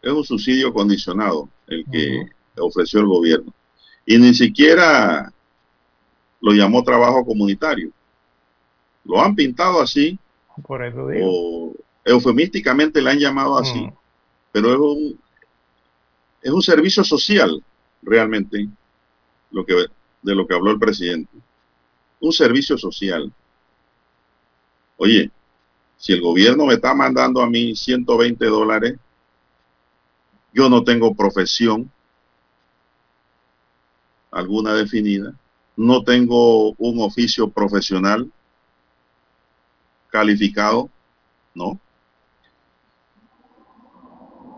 Es un subsidio condicionado el que ofreció el gobierno. Y ni siquiera lo llamó trabajo comunitario. Lo han pintado así por eso digo. O eufemísticamente le han llamado así. Pero es un, es un servicio social, realmente, lo que, de lo que habló el presidente. Un servicio social. Oye, si el gobierno me está mandando a mí 120 dólares, yo no tengo profesión alguna definida, no tengo un oficio profesional, calificado, ¿no?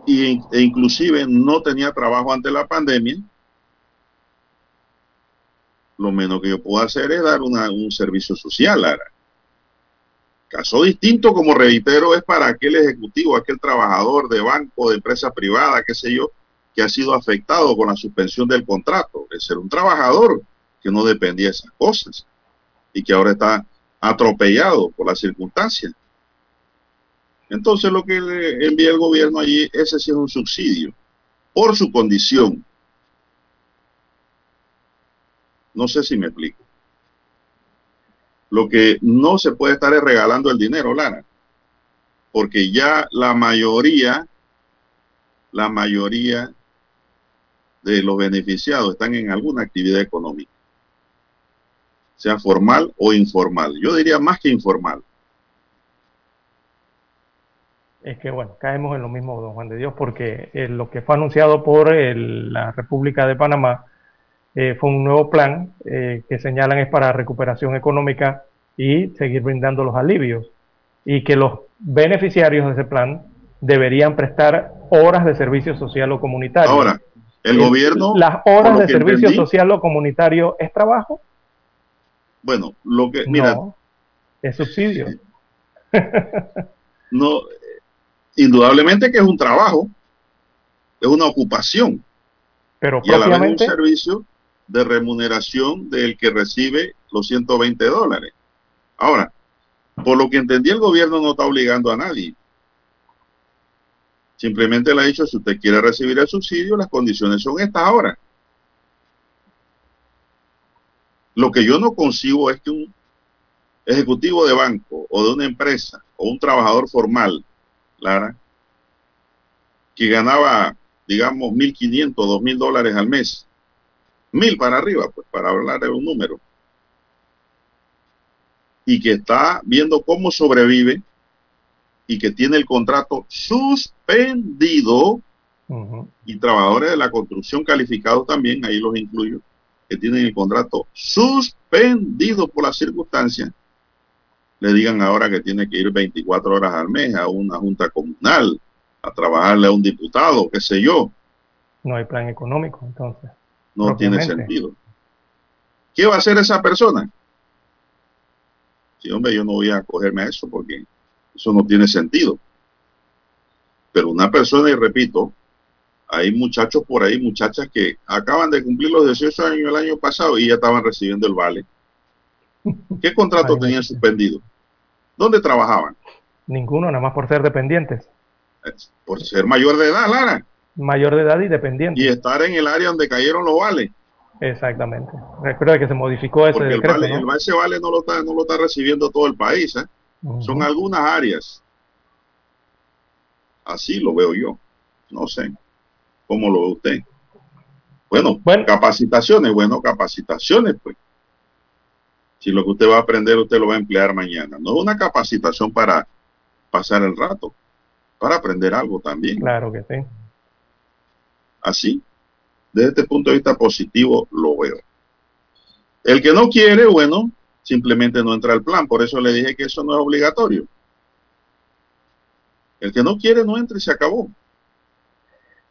E inclusive no tenía trabajo ante la pandemia, lo menos que yo puedo hacer es dar un servicio social, Lara. Caso distinto, como reitero, es para aquel ejecutivo, aquel trabajador de banco, de empresa privada, qué sé yo, que ha sido afectado con la suspensión del contrato. Es ser un trabajador que no dependía de esas cosas y que ahora está atropellado por las circunstancias. Entonces lo que le envía el gobierno allí, ese sí es un subsidio, por su condición. No sé si me explico. Lo que no se puede estar es regalando el dinero, Lara, porque ya la mayoría, la mayoría de los beneficiados están en alguna actividad económica sea formal o informal. Yo diría más que informal. Es que, bueno, caemos en lo mismo, don Juan de Dios, porque eh, lo que fue anunciado por la República de Panamá eh, fue un nuevo plan eh, que señalan es para recuperación económica y seguir brindando los alivios. Y que los beneficiarios de ese plan deberían prestar horas de servicio social o comunitario. Ahora, el gobierno... Las horas de servicio social o comunitario es trabajo. Bueno, lo que, mira. es subsidio. no, indudablemente que es un trabajo, es una ocupación. Pero y a la vez un servicio de remuneración del que recibe los 120 dólares. Ahora, por lo que entendí, el gobierno no está obligando a nadie. Simplemente le ha dicho, si usted quiere recibir el subsidio, las condiciones son estas ahora. Lo que yo no consigo es que un ejecutivo de banco o de una empresa o un trabajador formal, Lara, que ganaba, digamos, 1.500, 2.000 dólares al mes, mil para arriba, pues para hablar de un número, y que está viendo cómo sobrevive y que tiene el contrato suspendido, y trabajadores de la construcción calificados también, ahí los incluyo, que tienen el contrato suspendido por las circunstancias, le digan ahora que tiene que ir 24 horas al mes a una junta comunal, a trabajarle a un diputado, qué sé yo. No hay plan económico, entonces. No tiene sentido. ¿Qué va a hacer esa persona? Sí, hombre, yo no voy a acogerme a eso porque eso no tiene sentido. Pero una persona, y repito, hay muchachos por ahí, muchachas que acaban de cumplir los 18 años el año pasado y ya estaban recibiendo el vale. ¿Qué contrato tenían suspendido? ¿Dónde trabajaban? Ninguno, nada más por ser dependientes. Por ser mayor de edad, Lara. Mayor de edad y dependiente. Y estar en el área donde cayeron los vales. Exactamente. Recuerda que se modificó ese Porque decreto, el, vale, ¿no? el ese vale no lo, está, no lo está recibiendo todo el país. ¿eh? Uh -huh. Son algunas áreas. Así lo veo yo. No sé. ¿Cómo lo ve usted? Bueno, bueno, capacitaciones. Bueno, capacitaciones, pues. Si lo que usted va a aprender, usted lo va a emplear mañana. No es una capacitación para pasar el rato, para aprender algo también. Claro que sí. Así, desde este punto de vista positivo, lo veo. El que no quiere, bueno, simplemente no entra al plan. Por eso le dije que eso no es obligatorio. El que no quiere, no entra y se acabó.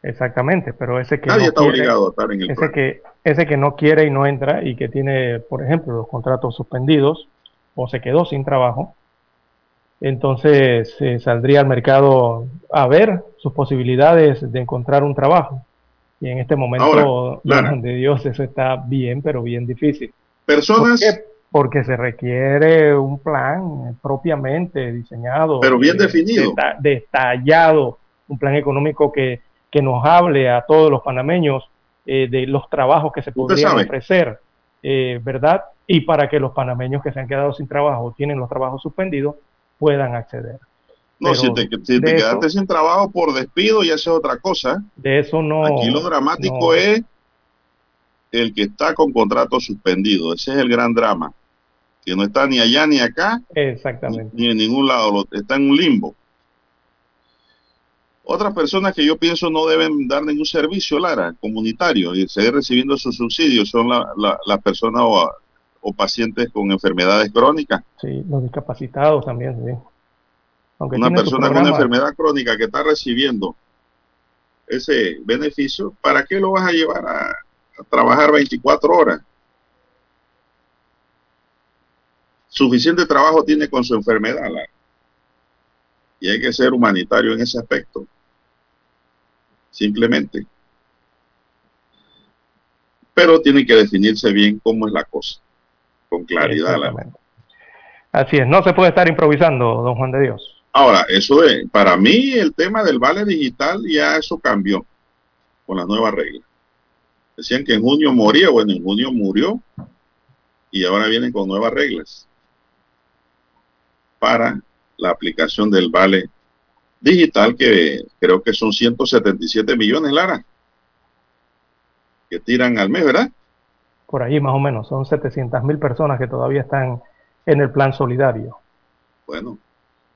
Exactamente, pero ese que Nadie no está quiere, obligado a estar en el ese plan. que ese que no quiere y no entra y que tiene, por ejemplo, los contratos suspendidos o se quedó sin trabajo, entonces eh, saldría al mercado a ver sus posibilidades de encontrar un trabajo. Y en este momento, Ahora, Lara. de Dios, eso está bien, pero bien difícil. Personas, ¿Por qué? Porque se requiere un plan propiamente diseñado, pero bien eh, definido. deta- detallado, un plan económico que, que nos hable a todos los panameños eh, de los trabajos que se podrían sabe. ofrecer, eh, ¿verdad? Y para que los panameños que se han quedado sin trabajo o tienen los trabajos suspendidos puedan acceder. No, si te, si te quedaste eso- sin trabajo por despido, ya es otra cosa. De eso no. Aquí lo dramático no- es el que está con contrato suspendido. Ese es el gran drama. Que no está ni allá ni acá, Exactamente. ni en ningún lado. Está en un limbo. Otras personas que yo pienso no deben dar ningún servicio, Lara, comunitario, y seguir recibiendo sus subsidios son la- la- las personas o, o pacientes con enfermedades crónicas. Sí, los discapacitados también, sí. Aunque Una persona con una enfermedad crónica que está recibiendo ese beneficio, ¿para qué lo vas a llevar a, a trabajar 24 horas? Suficiente trabajo tiene con su enfermedad. Y hay que ser humanitario en ese aspecto. Simplemente. Pero tiene que definirse bien cómo es la cosa. Con claridad. Exactamente. Así es, no se puede estar improvisando, don Juan de Dios. Ahora, eso de, para mí el tema del vale digital ya eso cambió con las nuevas reglas. Decían que en junio moría, bueno, en junio murió y ahora vienen con nuevas reglas para la aplicación del vale digital que creo que son 177 millones, Lara, que tiran al mes, ¿verdad? Por ahí más o menos, son 700 mil personas que todavía están en el plan solidario. Bueno,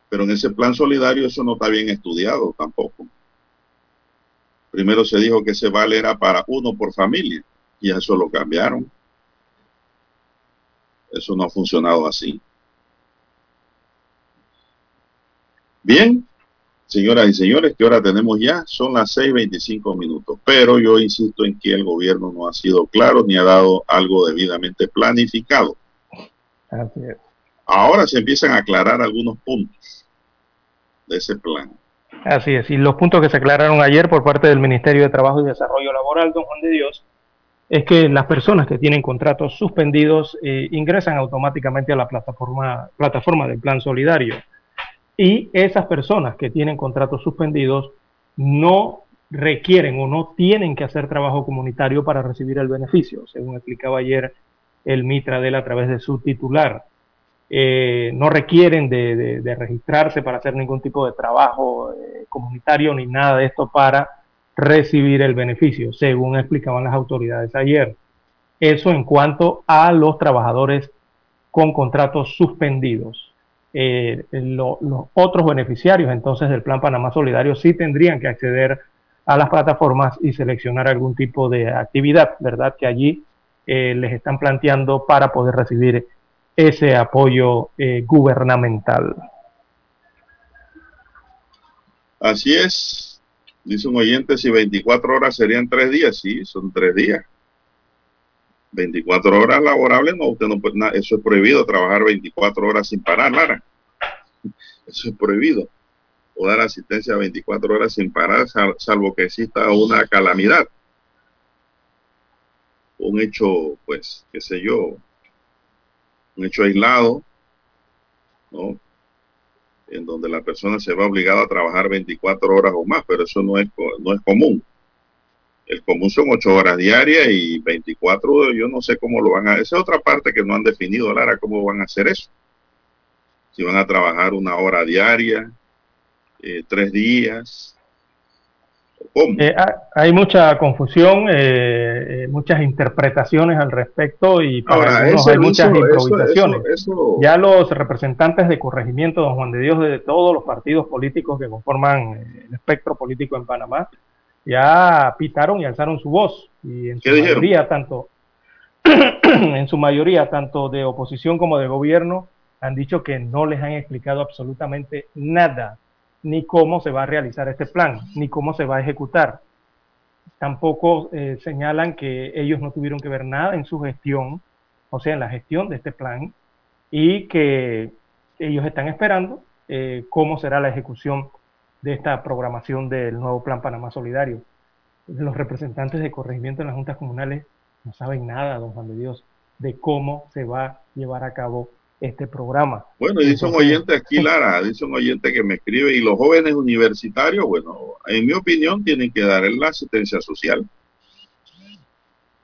pero en ese plan solidario eso no está bien estudiado tampoco. Primero se dijo que ese vale era para uno por familia y eso lo cambiaron. Eso no ha funcionado así. Bien, señoras y señores, ¿qué hora tenemos ya? Son las 6.25 minutos, pero yo insisto en que el gobierno no ha sido claro ni ha dado algo debidamente planificado. Así es. Ahora se empiezan a aclarar algunos puntos de ese plan. Así es. Y los puntos que se aclararon ayer por parte del Ministerio de Trabajo y Desarrollo Laboral, don Juan de Dios, es que las personas que tienen contratos suspendidos eh, ingresan automáticamente a la plataforma, plataforma del Plan Solidario. Y esas personas que tienen contratos suspendidos no requieren o no tienen que hacer trabajo comunitario para recibir el beneficio, según explicaba ayer el Mitra de él a través de su titular. Eh, no requieren de, registrarse para hacer ningún tipo de trabajo eh, comunitario ni nada de esto para recibir el beneficio, según explicaban las autoridades ayer. Eso en cuanto a los trabajadores con contratos suspendidos. Eh, lo, los otros beneficiarios entonces del Plan Panamá Solidario sí tendrían que acceder a las plataformas y seleccionar algún tipo de actividad, ¿verdad? Que allí les están planteando para poder recibir ese apoyo eh, gubernamental. Así es, dice un oyente, si 24 horas serían tres días, sí, son tres días. 24 horas laborables, no, usted no puede, na, eso es prohibido, trabajar 24 horas sin parar, Lara. Eso es prohibido. O dar asistencia 24 horas sin parar, sal, salvo que exista una calamidad. Un hecho, pues, qué sé yo, hecho aislado, ¿no? En donde la persona se va obligada a trabajar 24 horas o más, pero eso no es, no es común. El común son ocho horas diarias y 24, yo no sé cómo lo van a... Esa es otra parte que no han definido, Lara, cómo van a hacer eso. Si van a trabajar una hora diaria, eh, tres días, eh, hay mucha confusión, eh, eh, muchas interpretaciones al respecto y para algunos hay muchas improvisaciones. Ya los representantes de corregimiento, don Juan de Dios, de todos los partidos políticos que conforman el espectro político en Panamá, ya pitaron y alzaron su voz. Y en su mayoría, tanto en su mayoría, tanto de oposición como de gobierno, han dicho que no les han explicado absolutamente nada ni cómo se va a realizar este plan, ni cómo se va a ejecutar. Tampoco eh, señalan que ellos no tuvieron que ver nada en su gestión, o sea, en la gestión de este plan, y que ellos están esperando eh, cómo será la ejecución de esta programación del nuevo Plan Panamá Solidario. Los representantes de corregimiento en las juntas comunales no saben nada, don Juan de Dios, de cómo se va a llevar a cabo este programa. Bueno, y dice un oyente aquí, Lara, dice un oyente que me escribe, y los jóvenes universitarios, bueno, en mi opinión, tienen que dar la asistencia social.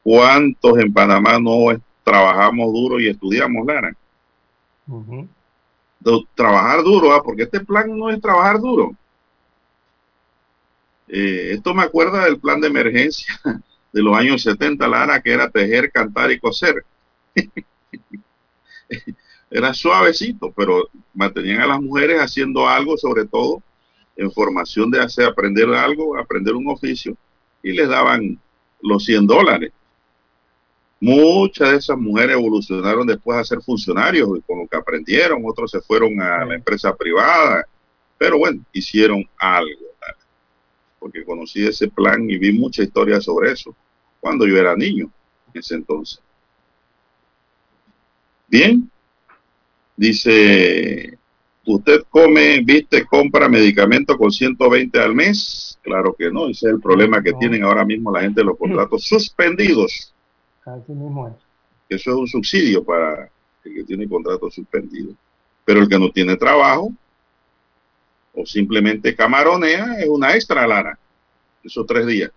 ¿Cuántos en Panamá no trabajamos duro y estudiamos, Lara? trabajar duro, ¿ah? porque este plan no es trabajar duro. Eh, esto me acuerda del plan de emergencia de los años 70, Lara, que era tejer, cantar y coser. era suavecito, pero mantenían a las mujeres haciendo algo, sobre todo en formación de hacer aprender algo, aprender un oficio, y les daban los 100 dólares. Muchas de esas mujeres evolucionaron después a ser funcionarios con lo que aprendieron, otros se fueron a la empresa privada, pero bueno, hicieron algo, porque conocí ese plan y vi mucha historia sobre eso cuando yo era niño en ese entonces. Bien, Dice, ¿usted come, viste, compra medicamento con 120 al mes? Claro que no, ese es el problema que tienen ahora mismo la gente de los contratos suspendidos. Así mismo es. Eso es un subsidio para el que tiene contrato suspendido. Pero el que no tiene trabajo o simplemente camaronea es una extra lana. Esos tres días.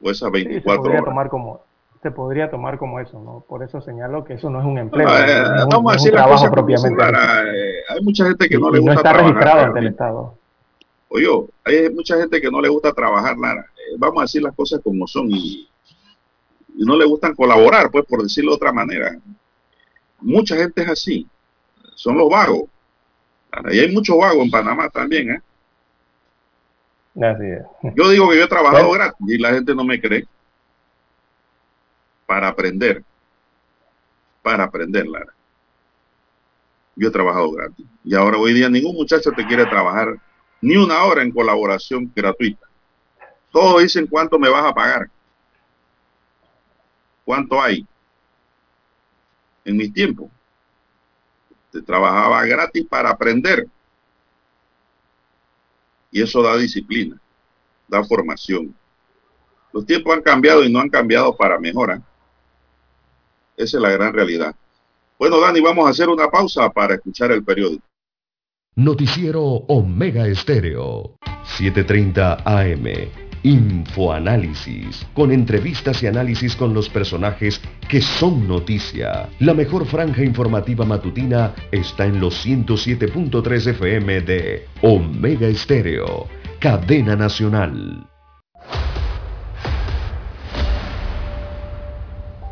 O esas 24 horas. Tomar como, se podría tomar como eso, ¿no? Por eso señalo que eso no es un empleo. vamos a decir cosas propiamente. Eh, hay mucha gente que no le gusta no está registrado ante el Estado. Oye, hay mucha gente que no le gusta trabajar, Lara. Eh, vamos a decir las cosas como son y, no le gustan colaborar, pues, por decirlo de otra manera. Mucha gente es así. Son los vagos. Y hay muchos vagos en Panamá también, ¿eh? Así es. Yo digo que yo he trabajado gratis y la gente no me cree para aprender. Para aprender, Lara. Yo he trabajado gratis. Y ahora hoy día ningún muchacho te quiere trabajar ni una hora en colaboración gratuita. Todos dicen cuánto me vas a pagar. ¿Cuánto hay? En mi tiempo. Te trabajaba gratis para aprender. Y eso da disciplina, da formación. Los tiempos han cambiado y no han cambiado para mejorar. Esa es la gran realidad. Bueno, Dani, vamos a hacer una pausa para escuchar el periódico. Noticiero Omega Estéreo, 7:30 AM. Infoanálisis, con entrevistas y análisis con los personajes que son noticia. La mejor franja informativa matutina está en los 107.3 FM de Omega Estéreo, cadena nacional.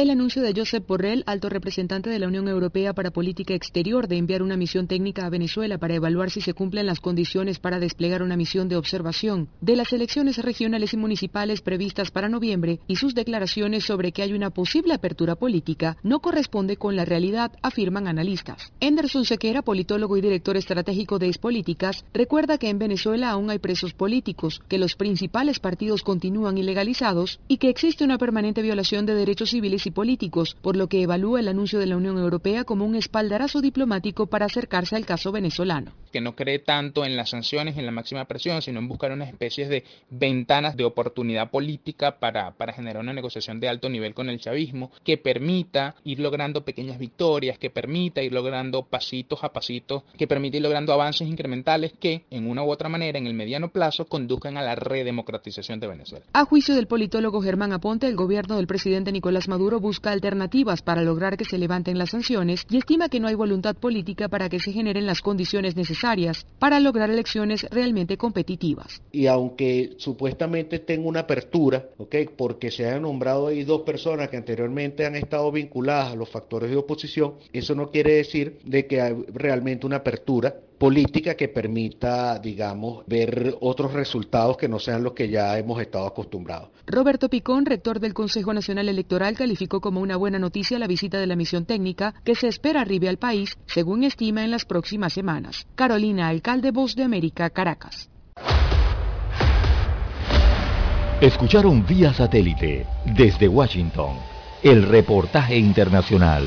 El anuncio de Josep Borrell, alto representante de la Unión Europea para Política Exterior, de enviar una misión técnica a Venezuela para evaluar si se cumplen las condiciones para desplegar una misión de observación de las elecciones regionales y municipales previstas para noviembre y sus declaraciones sobre que hay una posible apertura política no corresponde con la realidad, afirman analistas. Anderson Sequera, politólogo y director estratégico de Políticas, recuerda que en Venezuela aún hay presos políticos, que los principales partidos continúan ilegalizados y que existe una permanente violación de derechos civiles y y políticos, por lo que evalúa el anuncio de la Unión Europea como un espaldarazo diplomático para acercarse al caso venezolano. Que no cree tanto en las sanciones en la máxima presión, sino en buscar una especie de ventanas de oportunidad política para, para generar una negociación de alto nivel con el chavismo que permita ir logrando pequeñas victorias, que permita ir logrando pasitos a pasitos, que permita ir logrando avances incrementales que, en una u otra manera, en el mediano plazo, conduzcan a la redemocratización de Venezuela. A juicio del politólogo Germán Aponte, el gobierno del presidente Nicolás Maduro busca alternativas para lograr que se levanten las sanciones y estima que no hay voluntad política para que se generen las condiciones necesarias para lograr elecciones realmente competitivas. Y aunque supuestamente tenga una apertura, porque se han nombrado ahí dos personas que anteriormente han estado vinculadas a los factores de oposición, eso no quiere decir de que hay realmente una apertura política que permita, digamos, ver otros resultados que no sean los que ya hemos estado acostumbrados. Roberto Picón, rector del Consejo Nacional Electoral, calificó como una buena noticia la visita de la misión técnica que se espera arribe al país, según estima en las próximas semanas. Carolina, alcalde Voz de América, Caracas. Escucharon vía satélite desde Washington el reportaje internacional.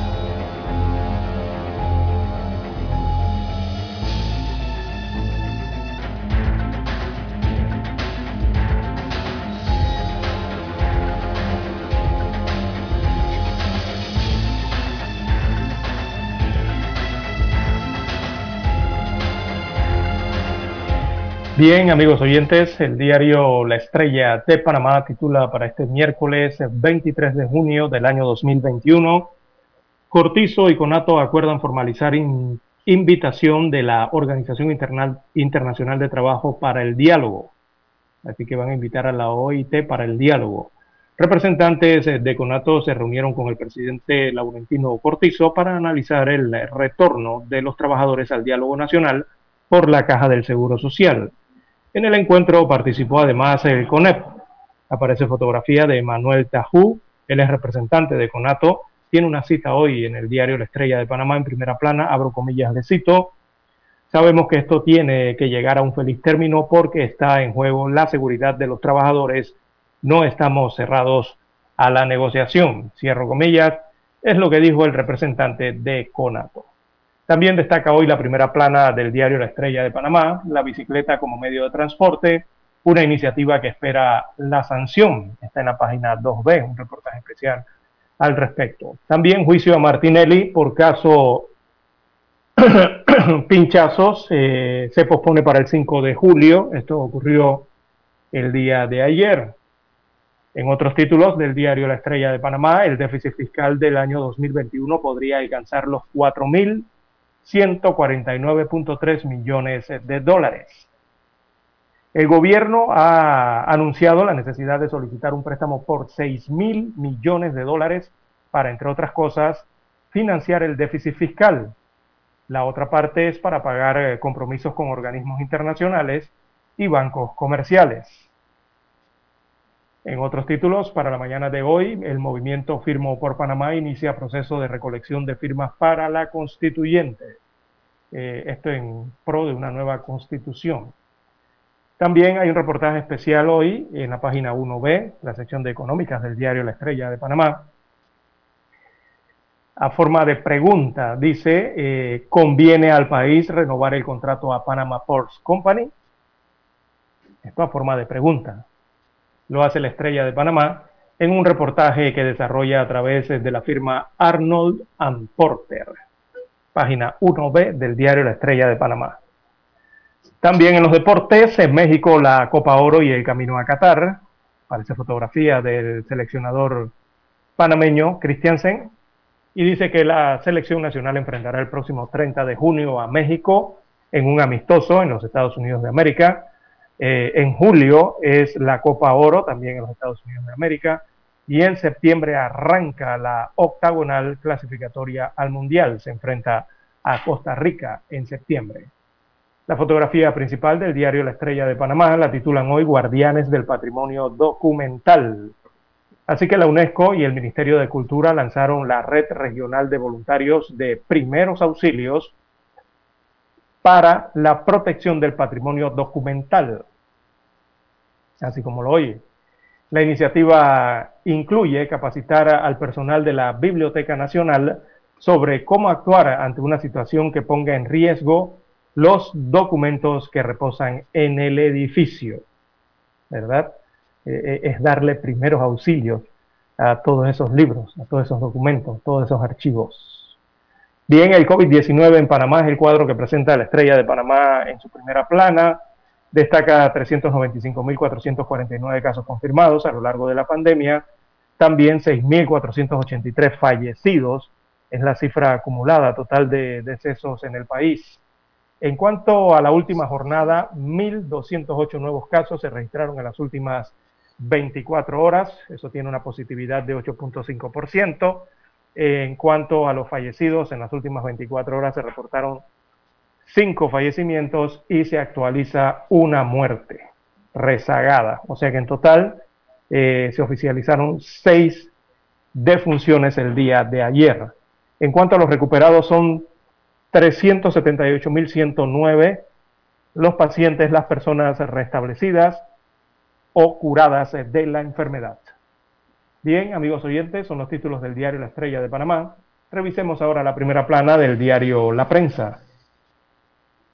Bien, amigos oyentes, el diario La Estrella de Panamá titula para este miércoles 23 de junio del año 2021, Cortizo y Conato acuerdan formalizar invitación de la Organización Internacional de Trabajo para el Diálogo. Así que van a invitar a la OIT para el diálogo. Representantes de Conato se reunieron con el presidente Laurentino Cortizo para analizar el retorno de los trabajadores al diálogo nacional por la Caja del Seguro Social. En el encuentro participó además el CONEP. Aparece fotografía de Manuel Tajú, él es representante de CONATO, tiene una cita hoy en el diario La Estrella de Panamá en primera plana, abro comillas de cito. Sabemos que esto tiene que llegar a un feliz término porque está en juego la seguridad de los trabajadores. No estamos cerrados a la negociación. Cierro comillas. Es lo que dijo el representante de CONATO. También destaca hoy la primera plana del diario La Estrella de Panamá, la bicicleta como medio de transporte, una iniciativa que espera la sanción. Está en la página 2B, un reportaje especial al respecto. También juicio a Martinelli por caso pinchazos eh, se pospone para el 5 de julio. Esto ocurrió el día de ayer. En otros títulos del diario La Estrella de Panamá, el déficit fiscal del año 2021 podría alcanzar los 4.000 149.3 millones de dólares. El gobierno ha anunciado la necesidad de solicitar un préstamo por 6 mil millones de dólares para, entre otras cosas, financiar el déficit fiscal. La otra parte es para pagar eh, compromisos con organismos internacionales y bancos comerciales. En otros títulos, para la mañana de hoy, el movimiento Firmo por Panamá inicia proceso de recolección de firmas para la constituyente. Eh, esto en pro de una nueva constitución. También hay un reportaje especial hoy en la página 1B, la sección de económicas del diario La Estrella de Panamá. A forma de pregunta, dice, eh, ¿conviene al país renovar el contrato a Panama Ports Company? Esto a forma de pregunta lo hace la estrella de Panamá, en un reportaje que desarrolla a través de la firma Arnold Porter. página 1B del diario La Estrella de Panamá. También en los deportes, en México la Copa Oro y el camino a Qatar. Aparece fotografía del seleccionador panameño Christiansen y dice que la selección nacional enfrentará el próximo 30 de junio a México en un amistoso en los Estados Unidos de América. Eh, en julio es la Copa Oro también en los Estados Unidos de América y en septiembre arranca la octagonal clasificatoria al Mundial. Se enfrenta a Costa Rica en septiembre. La fotografía principal del diario La Estrella de Panamá la titulan hoy Guardianes del Patrimonio Documental. Así que la UNESCO y el Ministerio de Cultura lanzaron la Red Regional de Voluntarios de Primeros Auxilios para la protección del patrimonio documental. Así como lo oye. La iniciativa incluye capacitar al personal de la Biblioteca Nacional sobre cómo actuar ante una situación que ponga en riesgo los documentos que reposan en el edificio. ¿Verdad? Eh, eh, es darle primeros auxilios a todos esos libros, a todos esos documentos, todos esos archivos. Bien, el COVID-19 en Panamá es el cuadro que presenta la estrella de Panamá en su primera plana. Destaca 395.449 casos confirmados a lo largo de la pandemia. También 6.483 fallecidos. Es la cifra acumulada total de decesos en el país. En cuanto a la última jornada, 1.208 nuevos casos se registraron en las últimas 24 horas. Eso tiene una positividad de 8.5%. En cuanto a los fallecidos, en las últimas 24 horas se reportaron cinco fallecimientos y se actualiza una muerte rezagada. O sea que en total eh, se oficializaron seis defunciones el día de ayer. En cuanto a los recuperados, son 378.109 los pacientes, las personas restablecidas o curadas de la enfermedad. Bien, amigos oyentes, son los títulos del diario La Estrella de Panamá. Revisemos ahora la primera plana del diario La Prensa.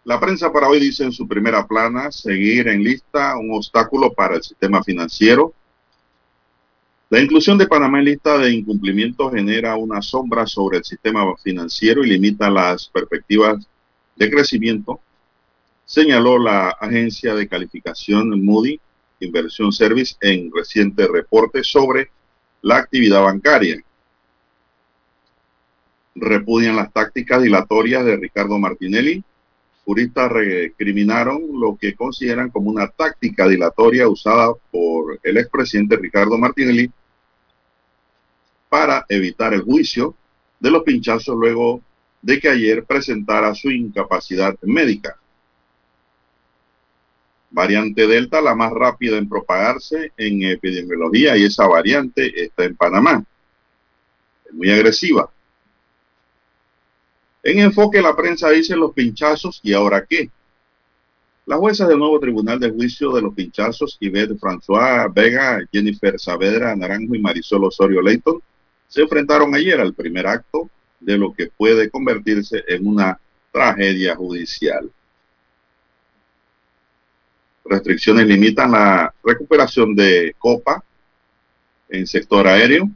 La prensa para hoy dice en su primera plana, seguir en lista un obstáculo para el sistema financiero. La inclusión de Panamá en lista de incumplimiento genera una sombra sobre el sistema financiero y limita las perspectivas de crecimiento, señaló la agencia de calificación Moody Inversión Service en reciente reporte sobre la actividad bancaria. Repudian las tácticas dilatorias de Ricardo Martinelli, juristas recriminaron lo que consideran como una táctica dilatoria usada por el expresidente Ricardo Martinelli para evitar el juicio de los pinchazos luego de que ayer presentara su incapacidad médica. Variante Delta, la más rápida en propagarse en epidemiología, y esa variante está en Panamá. Es muy agresiva. En enfoque, la prensa dice los pinchazos y ahora qué. Las juezas del nuevo Tribunal de Juicio de los Pinchazos, Yvette François Vega, Jennifer Saavedra Naranjo y Marisol Osorio Leighton, se enfrentaron ayer al primer acto de lo que puede convertirse en una tragedia judicial. Restricciones limitan la recuperación de copa en sector aéreo.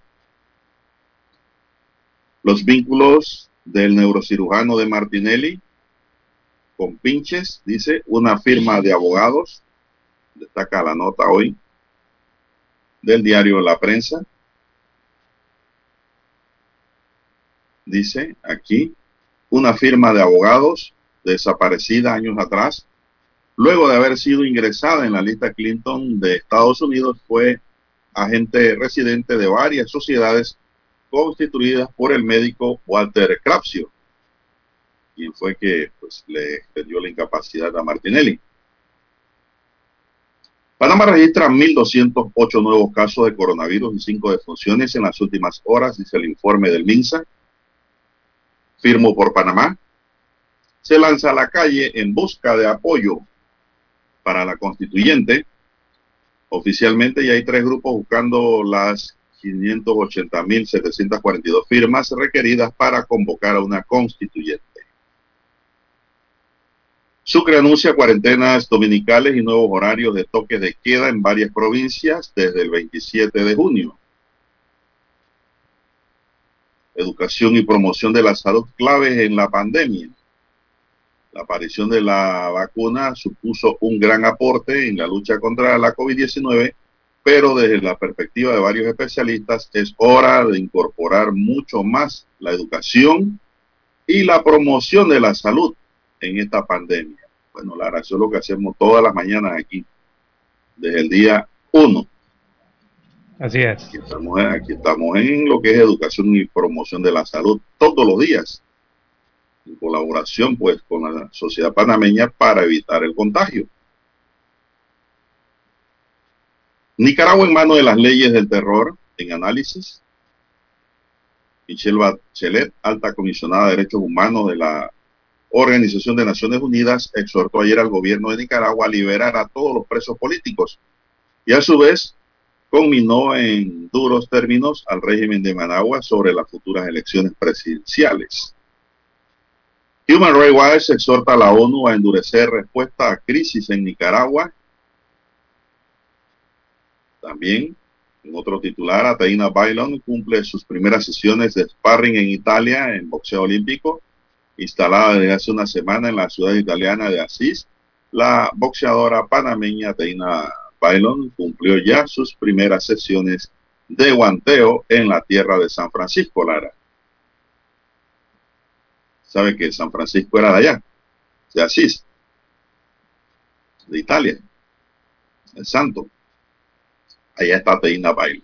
Los vínculos del neurocirujano de Martinelli con pinches, dice una firma de abogados, destaca la nota hoy del diario La Prensa. Dice aquí, una firma de abogados desaparecida años atrás, luego de haber sido ingresada en la lista Clinton de Estados Unidos, fue agente residente de varias sociedades constituidas por el médico Walter Crapsio, quien fue que pues, le dio la incapacidad a Martinelli. Panamá registra 1.208 nuevos casos de coronavirus y 5 defunciones en las últimas horas, dice el informe del MINSA. Firmo por Panamá. Se lanza a la calle en busca de apoyo para la constituyente. Oficialmente ya hay tres grupos buscando las 580.742 firmas requeridas para convocar a una constituyente. Sucre anuncia cuarentenas dominicales y nuevos horarios de toque de queda en varias provincias desde el 27 de junio. educación y promoción de la salud claves en la pandemia. La aparición de la vacuna supuso un gran aporte en la lucha contra la COVID-19, pero desde la perspectiva de varios especialistas es hora de incorporar mucho más la educación y la promoción de la salud en esta pandemia. Bueno, Lara, eso es lo que hacemos todas las mañanas aquí, desde el día 1. Así es. Aquí estamos, aquí estamos en lo que es educación y promoción de la salud todos los días, en colaboración pues con la sociedad panameña para evitar el contagio. Nicaragua en manos de las leyes del terror, en análisis. Michelle Bachelet, alta comisionada de derechos humanos de la Organización de Naciones Unidas, exhortó ayer al gobierno de Nicaragua a liberar a todos los presos políticos y a su vez conminó en duros términos al régimen de Managua sobre las futuras elecciones presidenciales. Human Rights Watch exhorta a la ONU a endurecer respuesta a crisis en Nicaragua. También, en otro titular, Ataína Bailon cumple sus primeras sesiones de sparring en Italia en boxeo olímpico, instalada desde hace una semana en la ciudad italiana de Asís. La boxeadora panameña Ataína Bailon cumplió ya sus primeras sesiones de guanteo en la tierra de San Francisco, Lara. Sabe que San Francisco era de allá, de Asís, de Italia, el santo. Allá está Teina Bailon.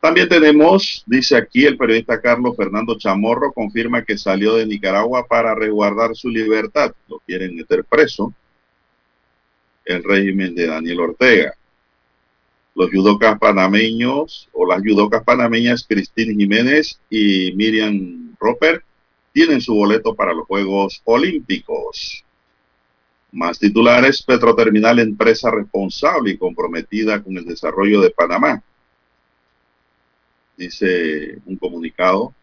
También tenemos, dice aquí el periodista Carlos Fernando Chamorro, confirma que salió de Nicaragua para resguardar su libertad. Lo quieren meter preso el régimen de Daniel Ortega. Los judocas panameños o las judocas panameñas Cristina Jiménez y Miriam Roper tienen su boleto para los Juegos Olímpicos. Más titulares, Petroterminal, empresa responsable y comprometida con el desarrollo de Panamá. Dice un comunicado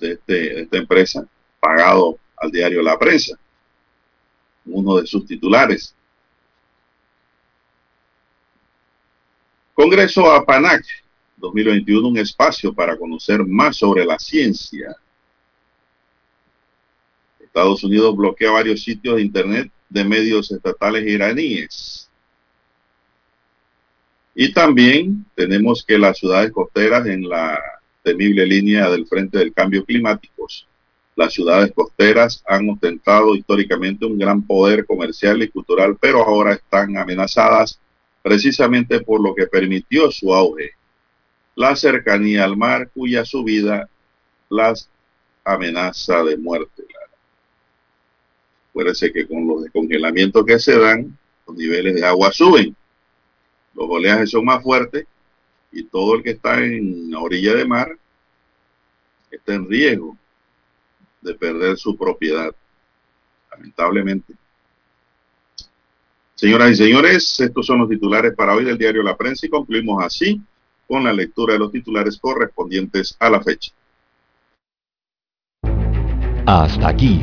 de, este, de esta empresa, pagado al diario La Prensa uno de sus titulares. Congreso APANAC 2021, un espacio para conocer más sobre la ciencia. Estados Unidos bloquea varios sitios de Internet de medios estatales iraníes. Y también tenemos que las ciudades costeras en la temible línea del frente del cambio climático las ciudades costeras han ostentado históricamente un gran poder comercial y cultural, pero ahora están amenazadas precisamente por lo que permitió su auge, la cercanía al mar cuya subida las amenaza de muerte. Acuérdense que con los descongelamientos que se dan, los niveles de agua suben, los oleajes son más fuertes y todo el que está en la orilla de mar está en riesgo de perder su propiedad, lamentablemente. Señoras y señores, estos son los titulares para hoy del diario La Prensa y concluimos así con la lectura de los titulares correspondientes a la fecha. Hasta aquí,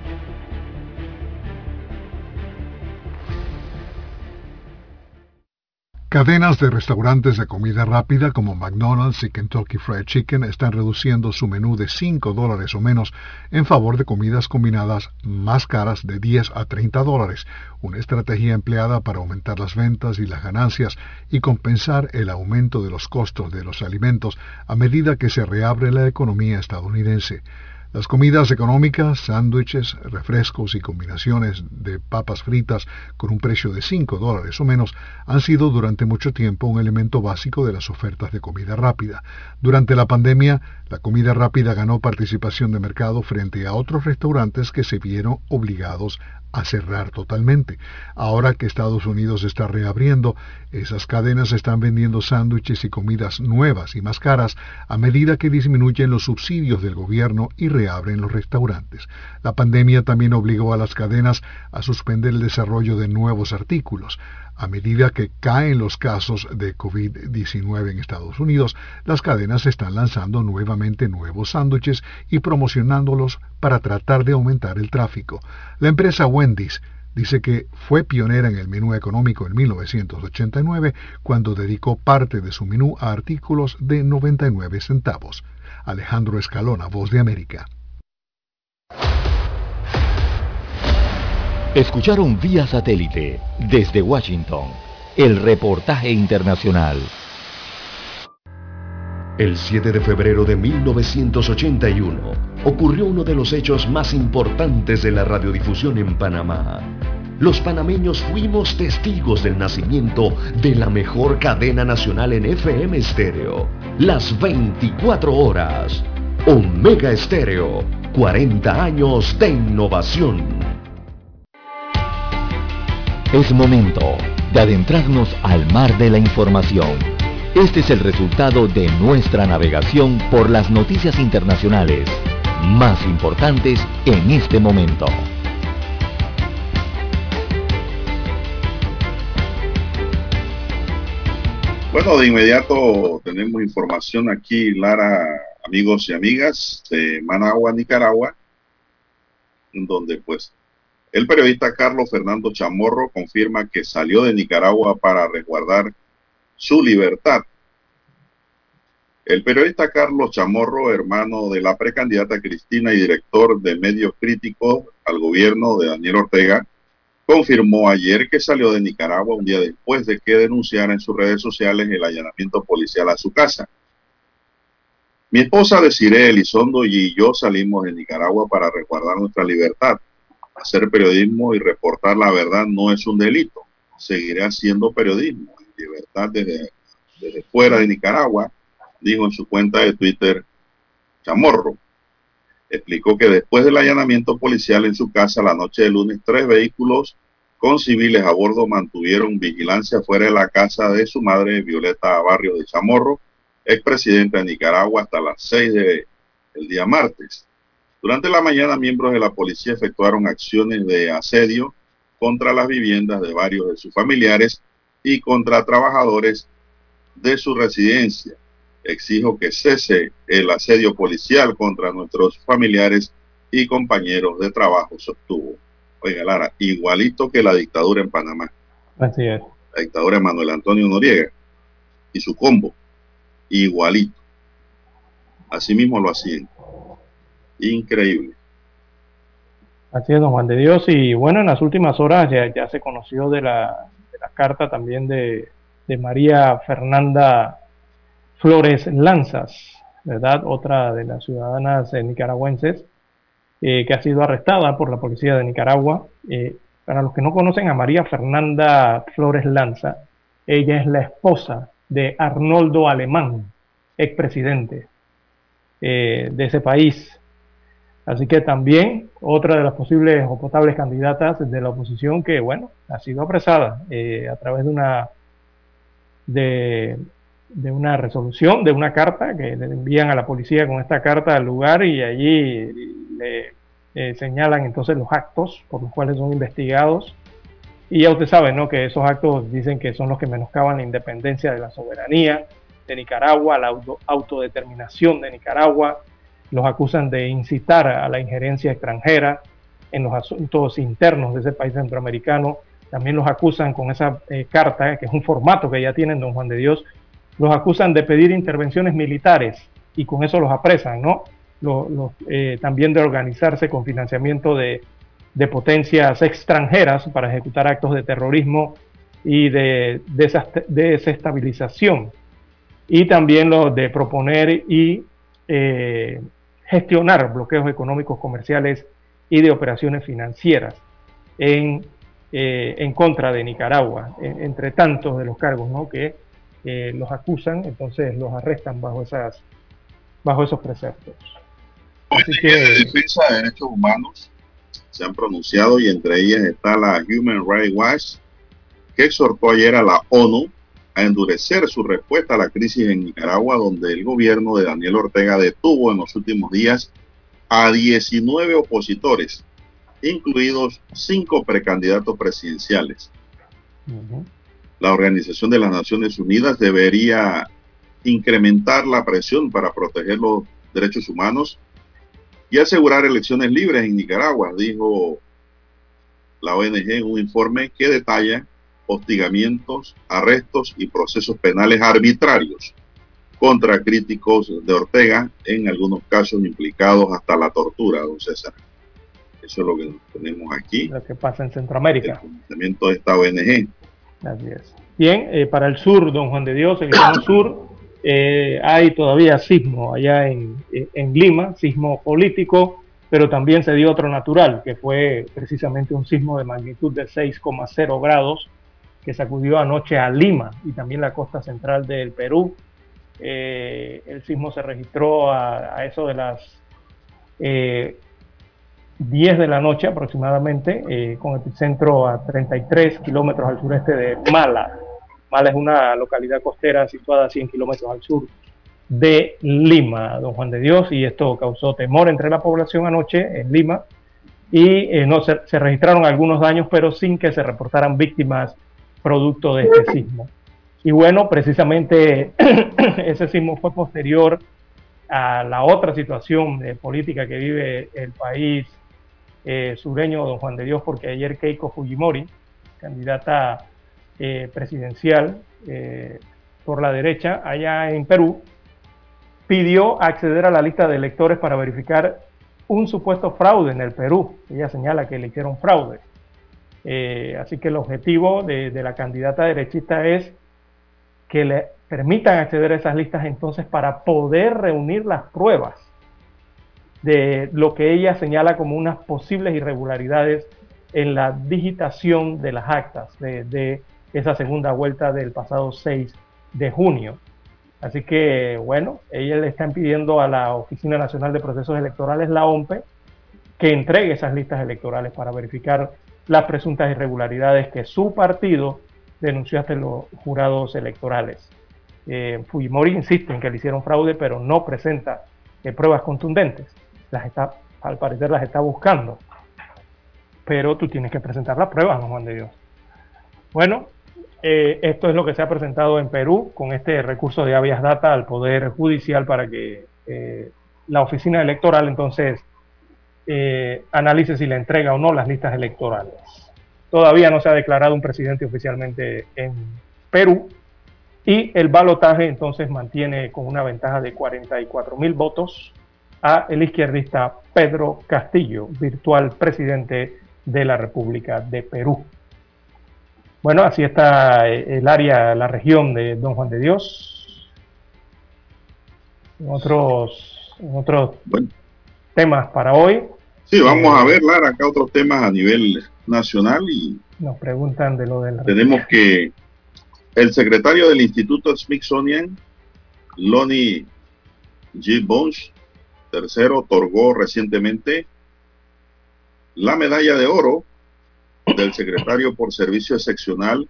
Cadenas de restaurantes de comida rápida como McDonald's y Kentucky Fried Chicken están reduciendo su menú de 5 dólares o menos en favor de comidas combinadas más caras de 10 a 30 dólares, una estrategia empleada para aumentar las ventas y las ganancias y compensar el aumento de los costos de los alimentos a medida que se reabre la economía estadounidense. Las comidas económicas, sándwiches, refrescos y combinaciones de papas fritas con un precio de 5 dólares o menos han sido durante mucho tiempo un elemento básico de las ofertas de comida rápida. Durante la pandemia, la comida rápida ganó participación de mercado frente a otros restaurantes que se vieron obligados a cerrar totalmente. Ahora que Estados Unidos está reabriendo, esas cadenas están vendiendo sándwiches y comidas nuevas y más caras a medida que disminuyen los subsidios del gobierno y reabren los restaurantes. La pandemia también obligó a las cadenas a suspender el desarrollo de nuevos artículos. A medida que caen los casos de COVID-19 en Estados Unidos, las cadenas están lanzando nuevamente nuevos sándwiches y promocionándolos para tratar de aumentar el tráfico. La empresa Wendy's dice que fue pionera en el menú económico en 1989 cuando dedicó parte de su menú a artículos de 99 centavos. Alejandro Escalona, Voz de América. Escucharon vía satélite desde Washington el reportaje internacional. El 7 de febrero de 1981 ocurrió uno de los hechos más importantes de la radiodifusión en Panamá. Los panameños fuimos testigos del nacimiento de la mejor cadena nacional en FM estéreo, las 24 horas. Omega Estéreo, 40 años de innovación. Es momento de adentrarnos al mar de la información. Este es el resultado de nuestra navegación por las noticias internacionales más importantes en este momento. Bueno, de inmediato tenemos información aquí, Lara, amigos y amigas de Managua, Nicaragua, donde pues el periodista Carlos Fernando Chamorro confirma que salió de Nicaragua para resguardar su libertad. El periodista Carlos Chamorro, hermano de la precandidata Cristina y director de medios críticos al gobierno de Daniel Ortega, confirmó ayer que salió de Nicaragua un día después de que denunciara en sus redes sociales el allanamiento policial a su casa. Mi esposa Desiree Elizondo y yo salimos de Nicaragua para resguardar nuestra libertad hacer periodismo y reportar la verdad no es un delito. Seguiré haciendo periodismo en libertad desde, fuera de Nicaragua, dijo en su cuenta de Twitter Chamorro. Explicó que después del allanamiento policial en su casa la noche de lunes, tres vehículos con civiles a bordo mantuvieron vigilancia fuera de la casa de su madre, Violeta Barrio de Chamorro, expresidenta de Nicaragua, hasta las seis del día martes. Durante la mañana, miembros de la policía efectuaron acciones de asedio contra las viviendas de varios de sus familiares y contra trabajadores de su residencia. Exijo que cese el asedio policial contra nuestros familiares y compañeros de trabajo, sostuvo. Oiga, Lara, igualito que la dictadura en Panamá. Así es. La dictadura de Manuel Antonio Noriega y su combo. Igualito. Así mismo lo hacían. Increíble. Así es, don Juan de Dios. Y bueno, en las últimas horas ya, se conoció de la, carta también de, María Fernanda Flores Lanzas, ¿verdad? Otra de las ciudadanas eh, nicaragüenses eh, que ha sido arrestada por la policía de Nicaragua. Eh, para los que no conocen a María Fernanda Flores Lanza, ella es la esposa de Arnoldo Alemán, expresidente de ese país. Así que también otra de las posibles o potables candidatas de la oposición que, bueno, ha sido apresada eh, a través de una, de, una resolución, de una carta que le envían a la policía con esta carta al lugar y allí le eh, señalan entonces los actos por los cuales son investigados Y ya usted sabe, ¿no? Que esos actos dicen que son los que menoscaban la independencia de la soberanía de Nicaragua, la autodeterminación de Nicaragua. Los acusan de incitar a la injerencia extranjera en los asuntos internos de ese país centroamericano. También los acusan con esa eh, carta, que es un formato que ya tienen Don Juan de Dios, los acusan de pedir intervenciones militares y con eso los apresan, ¿no? Eh, también de organizarse con financiamiento de de potencias extranjeras para ejecutar actos de terrorismo y de, desestabilización. Y también lo de proponer y eh, gestionar bloqueos económicos, comerciales y de operaciones financieras en, eh, en contra de Nicaragua, entre tantos de los cargos ¿no? que eh, los acusan, entonces los arrestan bajo, esas, bajo esos preceptos. Así que, defensa de derechos humanos se han pronunciado y entre ellas está la Human Rights Watch, que exhortó ayer a la ONU a endurecer su respuesta a la crisis en Nicaragua, donde el gobierno de Daniel Ortega detuvo en los últimos días a 19 opositores, incluidos cinco precandidatos presidenciales. La Organización de las Naciones Unidas debería incrementar la presión para proteger los derechos humanos y asegurar elecciones libres en Nicaragua, dijo la ONG en un informe que detalla hostigamientos, arrestos y procesos penales arbitrarios contra críticos de Ortega, en algunos casos implicados hasta la tortura, don César. Eso es lo que tenemos aquí. Lo que pasa en Centroamérica. El de esta ONG. Así es. Bien, eh, para el sur, don Juan de Dios, el sur, eh, hay todavía sismo allá en, Lima, sismo político, pero también se dio otro natural, que fue precisamente un sismo de magnitud de 6,0 grados que sacudió anoche a Lima y también la costa central del Perú. Eh, el sismo se registró a, eso de las 10 eh, de la noche aproximadamente, con epicentro a 33 kilómetros al sureste de Mala. Mala es una localidad costera situada a 100 kilómetros al sur de Lima, don Juan de Dios, y esto causó temor entre la población anoche en Lima y eh, no se, registraron algunos daños, pero sin que se reportaran víctimas producto de este sismo. Y bueno, precisamente ese sismo fue posterior a la otra situación política que vive el país eh, sureño, don Juan de Dios, porque ayer Keiko Fujimori, candidata eh, presidencial eh, por la derecha allá en Perú, pidió acceder a la lista de electores para verificar un supuesto fraude en el Perú. Ella señala que le hicieron fraude. Eh, así que el objetivo de, la candidata derechista es que le permitan acceder a esas listas entonces para poder reunir las pruebas de lo que ella señala como unas posibles irregularidades en la digitación de las actas de, esa segunda vuelta del pasado 6 de junio. Así que, bueno, ella le están pidiendo a la Oficina Nacional de Procesos Electorales, la OMPE, que entregue esas listas electorales para verificar las presuntas irregularidades que su partido denunció ante los jurados electorales. Eh, Fujimori insiste en que le hicieron fraude, pero no presenta eh, pruebas contundentes. Las está, al parecer las está buscando. Pero tú tienes que presentar las pruebas, no Juan de Dios. Bueno, eh, esto es lo que se ha presentado en Perú con este recurso de habeas data al Poder Judicial para que eh, la oficina electoral entonces eh, analice si le entrega o no las listas electorales. Todavía no se ha declarado un presidente oficialmente en Perú y el balotaje entonces mantiene con una ventaja de 44 mil votos a el izquierdista Pedro Castillo, virtual presidente de la República de Perú. Bueno, así está eh, el área, la región de Don Juan de Dios. En otros, otros temas para hoy. Sí, vamos a ver, Lara, acá otros temas a nivel nacional y nos preguntan de lo del... Tenemos que el secretario del Instituto Smithsonian, Lonnie G. Bones, tercero, otorgó recientemente la medalla de oro del secretario por servicio excepcional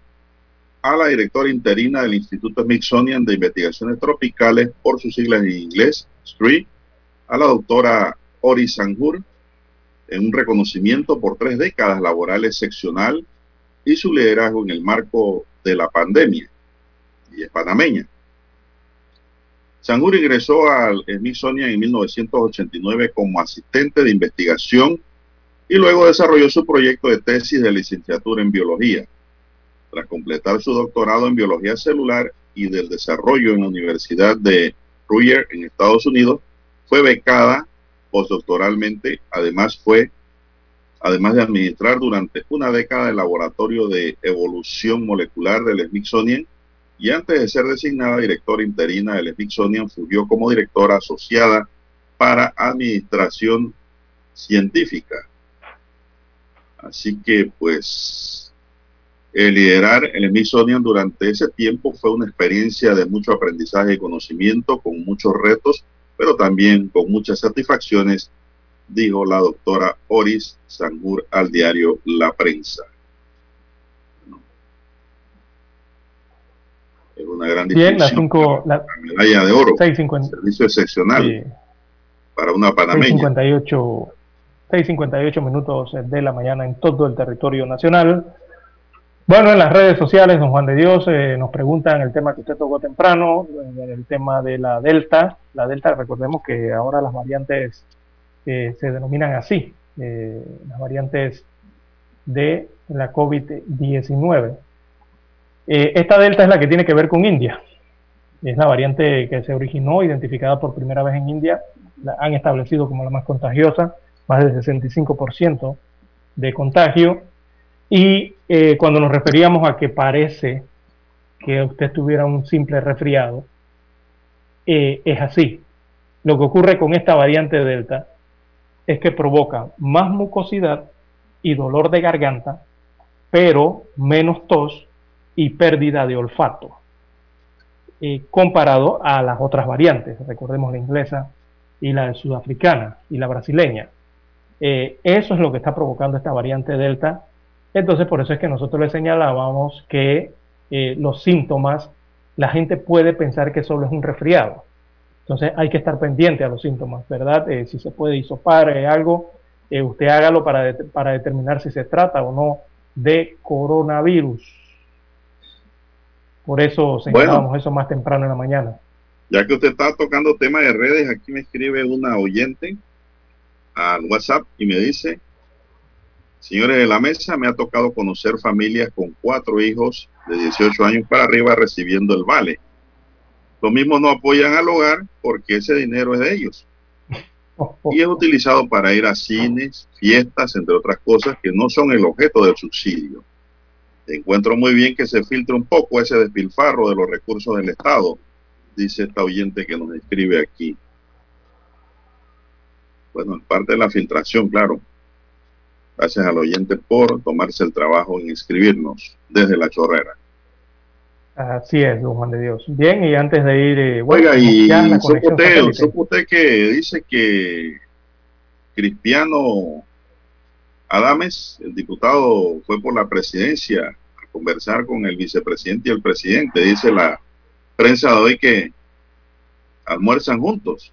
a la directora interina del Instituto Smithsonian de Investigaciones Tropicales, por sus siglas en inglés, STREET, a la doctora Ori Sanjur, en un reconocimiento por tres décadas laborales seccional y su liderazgo en el marco de la pandemia, y es panameña. Sanjur ingresó al Smithsonian en 1989 como asistente de investigación y luego desarrolló su proyecto de tesis de licenciatura en biología. Tras completar su doctorado en biología celular y del desarrollo en la Universidad de Ruyer en Estados Unidos, fue becada postdoctoralmente. Además fue, además de administrar durante una década el laboratorio de evolución molecular del Smithsonian y antes de ser designada directora interina del Smithsonian, fungió como directora asociada para administración científica. Así que, pues, el liderar el Smithsonian durante ese tiempo fue una experiencia de mucho aprendizaje y conocimiento, con muchos retos, pero también con muchas satisfacciones, dijo la doctora Oris Sangur al diario La Prensa. Es una gran Bien, la, cinco, la, medalla de oro. 650. Servicio excepcional para una panameña. 658, 658 minutos de la mañana en todo el territorio nacional. Bueno, en las redes sociales, don Juan de Dios, eh, nos preguntan el tema que usted tocó temprano, el tema de la Delta. La Delta, recordemos que ahora las variantes eh, se denominan así, eh, las variantes de la COVID-19. esta Delta es la que tiene que ver con India. Es la variante que se originó, identificada por primera vez en India. La han establecido como la más contagiosa, más del 65% de contagio y eh, cuando nos referíamos a que parece que usted tuviera un simple resfriado, eh, es así. Lo que ocurre con esta variante Delta es que provoca más mucosidad y dolor de garganta, pero menos tos y pérdida de olfato, eh, comparado a las otras variantes, recordemos la inglesa y la sudafricana y la brasileña. eso es lo que está provocando esta variante Delta entonces, por eso es que nosotros le señalábamos que eh, los síntomas, la gente puede pensar que solo es un resfriado. Entonces, hay que estar pendiente a los síntomas, ¿verdad? Eh, si se puede hisopar eh, algo, usted hágalo para, para determinar si se trata o no de coronavirus. Por eso señalábamos eso más temprano en la mañana. Ya que usted está tocando temas de redes, aquí me escribe una oyente al WhatsApp y me dice, Señores de la mesa, me ha tocado conocer familias con cuatro hijos de 18 años para arriba recibiendo el vale. Los mismos no apoyan al hogar porque ese dinero es de ellos. Y es utilizado para ir a cines, fiestas, entre otras cosas que no son el objeto del subsidio. Encuentro muy bien que se filtre un poco ese despilfarro de los recursos del Estado, dice esta oyente que nos escribe aquí. Bueno, es parte de la filtración, claro. Gracias al oyente por tomarse el trabajo en inscribirnos desde la chorrera. Así es, don Juan de Dios. Bien, y antes de ir... Eh, Oiga, y supo usted, que dice que Cristiano Adames, el diputado, fue por la presidencia a conversar con el vicepresidente y el presidente. Dice la prensa de hoy que almuerzan juntos.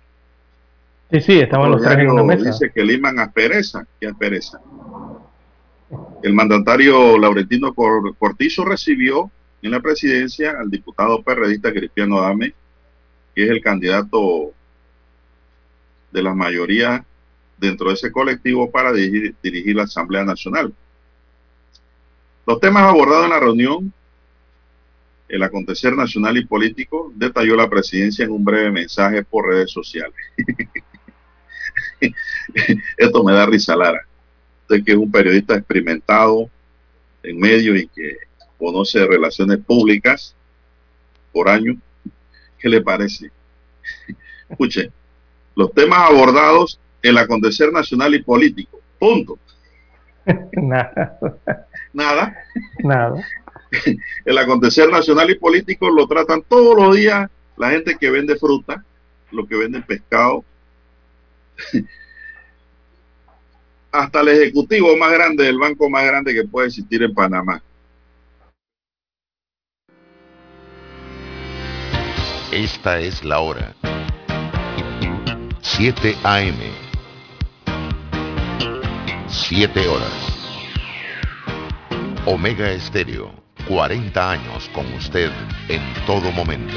Sí, sí, estaban los tres en una mesa. Dice que liman aspereza. ¿Qué aspereza? El mandatario Laurentino Cortizo recibió en la presidencia al diputado perredista Cristiano Adame, que es el candidato de la mayoría dentro de ese colectivo para dirigir, dirigir la Asamblea Nacional. Los temas abordados en la reunión, el acontecer nacional y político, detalló la presidencia en un breve mensaje por redes sociales. Esto me da risa, Lara que es un periodista experimentado en medio y que conoce relaciones públicas por año, ¿qué le parece? Escuche, los temas abordados, el acontecer nacional y político, punto. Nada. Nada. Nada. El acontecer nacional y político lo tratan todos los días la gente que vende fruta, los que venden pescado, hasta el ejecutivo más grande del banco más grande que puede existir en Panamá. Esta es la hora. 7 AM. 7 horas. Omega Estéreo, 40 años con usted en todo momento.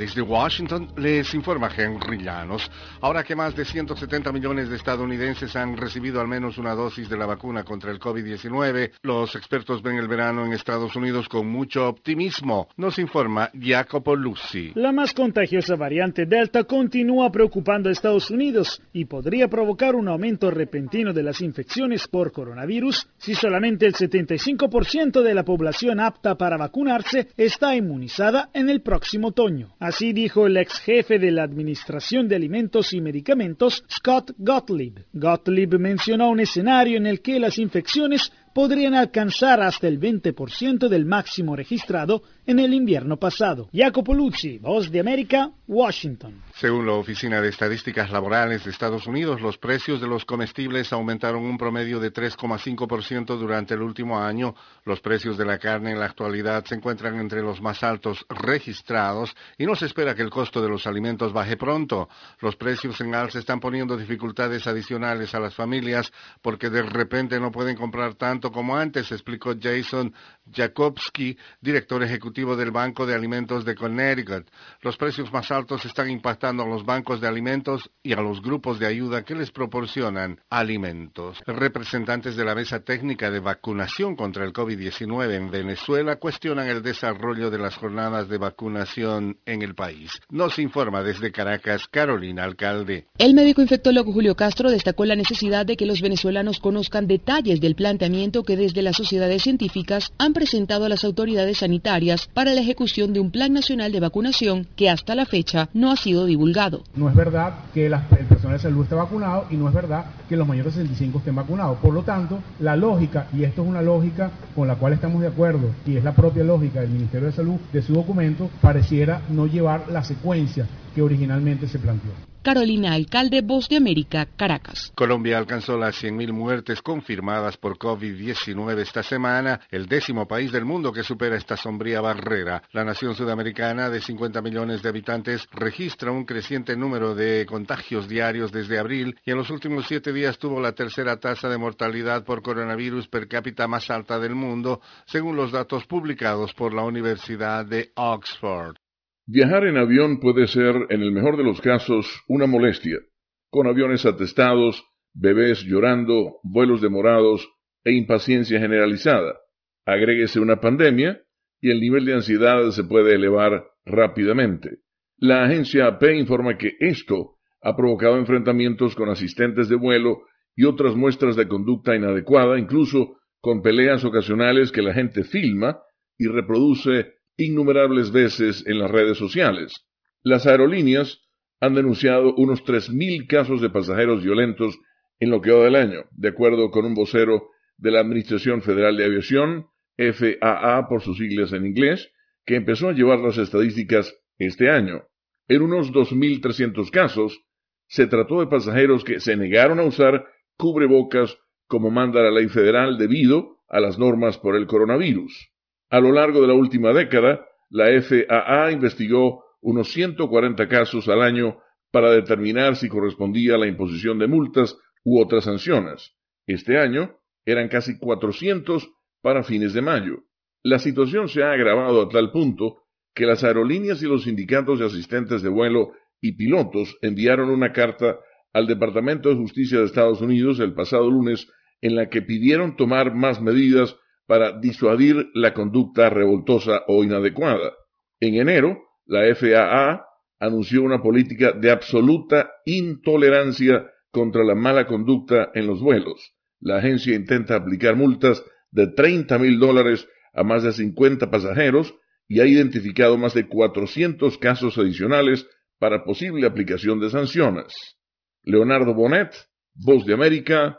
Desde Washington les informa Henry Llanos. Ahora que más de 170 millones de estadounidenses han recibido al menos una dosis de la vacuna contra el COVID-19, los expertos ven el verano en Estados Unidos con mucho optimismo. Nos informa Jacopo Luzzi. La más contagiosa variante Delta continúa preocupando a Estados Unidos y podría provocar un aumento repentino de las infecciones por coronavirus si solamente el 75% de la población apta para vacunarse está inmunizada en el próximo otoño. Así dijo el ex jefe de la Administración de Alimentos y Medicamentos, Scott Gottlieb. Gottlieb mencionó un escenario en el que las infecciones podrían alcanzar hasta el 20% del máximo registrado en el invierno pasado. Jacopo Luzzi, Voz de América, Washington. Según la Oficina de Estadísticas Laborales de Estados Unidos, los precios de los comestibles aumentaron un promedio de 3,5% durante el último año. Los precios de la carne en la actualidad se encuentran entre los más altos registrados y no se espera que el costo de los alimentos baje pronto. Los precios en alza están poniendo dificultades adicionales a las familias porque de repente no pueden comprar tanto como antes, explicó Jason Jakobski, director ejecutivo del Banco de Alimentos de Connecticut. Los precios más altos están impactando a los bancos de alimentos y a los grupos de ayuda que les proporcionan alimentos. Representantes de la Mesa Técnica de Vacunación contra el COVID-19 en Venezuela cuestionan el desarrollo de las jornadas de vacunación en el país. Nos informa desde Caracas Carolina Alcalde. El médico infectólogo Julio Castro destacó la necesidad de que los venezolanos conozcan detalles del planteamiento que desde las sociedades científicas han presentado a las autoridades sanitarias para la ejecución de un plan nacional de vacunación que hasta la fecha no ha sido divulgado. No es verdad que el personal de salud esté vacunado y no es verdad que los mayores de 65 estén vacunados. Por lo tanto, la lógica, y esto es una lógica con la cual estamos de acuerdo, y es la propia lógica del Ministerio de Salud de su documento, pareciera no llevar la secuencia que originalmente se planteó. Carolina Alcalde, Voz de América, Caracas. Colombia alcanzó las 100.000 muertes confirmadas por COVID-19 esta semana, el décimo país del mundo que supera esta sombría barrera. La nación sudamericana de 50 millones de habitantes registra un creciente número de contagios diarios desde abril y en los últimos siete días tuvo la tercera tasa de mortalidad por coronavirus per cápita más alta del mundo, según los datos publicados por la Universidad de Oxford. Viajar en avión puede ser, en el mejor de los casos, una molestia, con aviones atestados, bebés llorando, vuelos demorados e impaciencia generalizada. Agréguese una pandemia y el nivel de ansiedad se puede elevar rápidamente. La agencia AP informa que esto ha provocado enfrentamientos con asistentes de vuelo y otras muestras de conducta inadecuada, incluso con peleas ocasionales que la gente filma y reproduce innumerables veces en las redes sociales. Las aerolíneas han denunciado unos 3.000 casos de pasajeros violentos en lo que va del año, de acuerdo con un vocero de la Administración Federal de Aviación, FAA por sus siglas en inglés, que empezó a llevar las estadísticas este año. En unos 2.300 casos, se trató de pasajeros que se negaron a usar cubrebocas como manda la ley federal debido a las normas por el coronavirus. A lo largo de la última década, la FAA investigó unos 140 casos al año para determinar si correspondía a la imposición de multas u otras sanciones. Este año eran casi 400 para fines de mayo. La situación se ha agravado a tal punto que las aerolíneas y los sindicatos de asistentes de vuelo y pilotos enviaron una carta al Departamento de Justicia de Estados Unidos el pasado lunes en la que pidieron tomar más medidas para disuadir la conducta revoltosa o inadecuada. En enero, la FAA anunció una política de absoluta intolerancia contra la mala conducta en los vuelos. La agencia intenta aplicar multas de 30 mil dólares a más de 50 pasajeros y ha identificado más de 400 casos adicionales para posible aplicación de sanciones. Leonardo Bonet, Voz de América,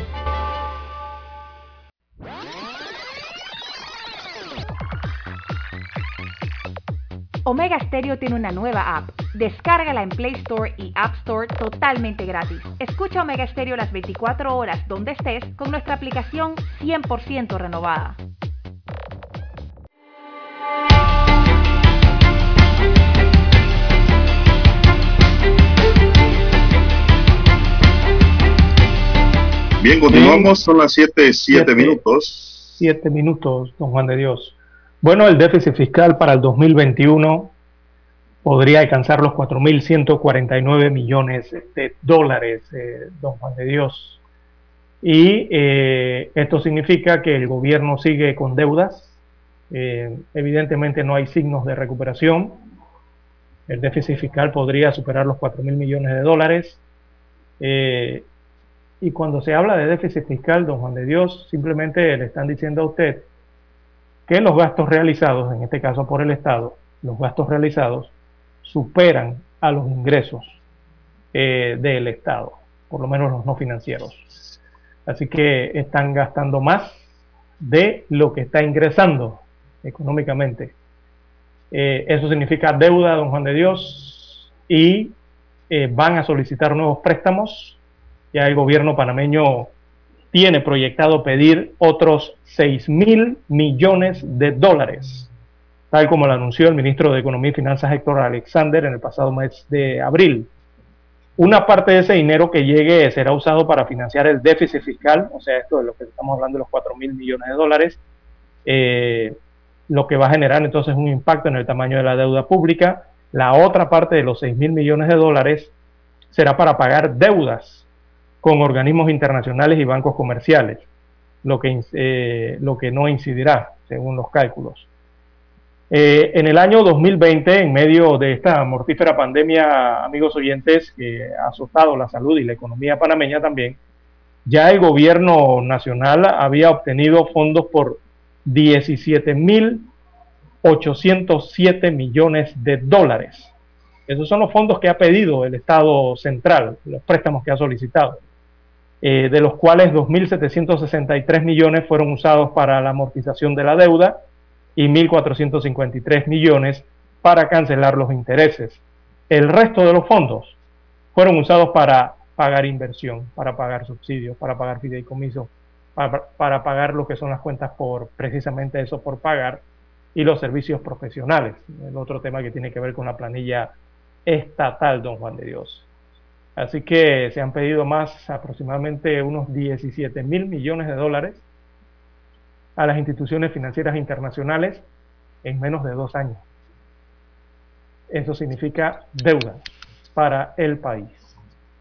Omega Stereo tiene una nueva app. Descárgala en Play Store y App Store totalmente gratis. Escucha Omega Stereo las 24 horas donde estés con nuestra aplicación 100% renovada. Bien, continuamos, son las 7, 7 minutos. 7 minutos, don Juan de Dios. Bueno, el déficit fiscal para el 2021 podría alcanzar los 4.149 millones de dólares, eh, don Juan de Dios. Y eh, esto significa que el gobierno sigue con deudas. Eh, evidentemente no hay signos de recuperación. El déficit fiscal podría superar los 4.000 millones de dólares. y cuando se habla de déficit fiscal, don Juan de Dios, simplemente le están diciendo a usted que los gastos realizados, en este caso por el Estado, los gastos realizados superan a los ingresos eh, del Estado, por lo menos los no financieros. Así que están gastando más de lo que está ingresando económicamente. Eh, eso significa deuda, don Juan de Dios, y eh, van a solicitar nuevos préstamos. Ya el gobierno panameño tiene proyectado pedir otros 6 mil millones de dólares, tal como lo anunció el ministro de Economía y Finanzas Héctor Alexander en el pasado mes de abril. Una parte de ese dinero que llegue será usado para financiar el déficit fiscal, o sea, esto de lo que estamos hablando de los 4 mil millones de dólares, eh, lo que va a generar entonces un impacto en el tamaño de la deuda pública. La otra parte de los 6 mil millones de dólares será para pagar deudas con organismos internacionales y bancos comerciales, lo que, eh, lo que no incidirá, según los cálculos. Eh, en el año 2020, en medio de esta mortífera pandemia, amigos oyentes, que ha azotado la salud y la economía panameña también, ya el gobierno nacional había obtenido fondos por 17.807 millones de dólares. Esos son los fondos que ha pedido el Estado central, los préstamos que ha solicitado. Eh, de los cuales 2.763 millones fueron usados para la amortización de la deuda y 1.453 millones para cancelar los intereses. El resto de los fondos fueron usados para pagar inversión, para pagar subsidios, para pagar fideicomisos, para, para pagar lo que son las cuentas por precisamente eso, por pagar, y los servicios profesionales, el otro tema que tiene que ver con la planilla estatal, don Juan de Dios. Así que se han pedido más, aproximadamente unos 17 mil millones de dólares a las instituciones financieras internacionales en menos de dos años. Eso significa deuda para el país.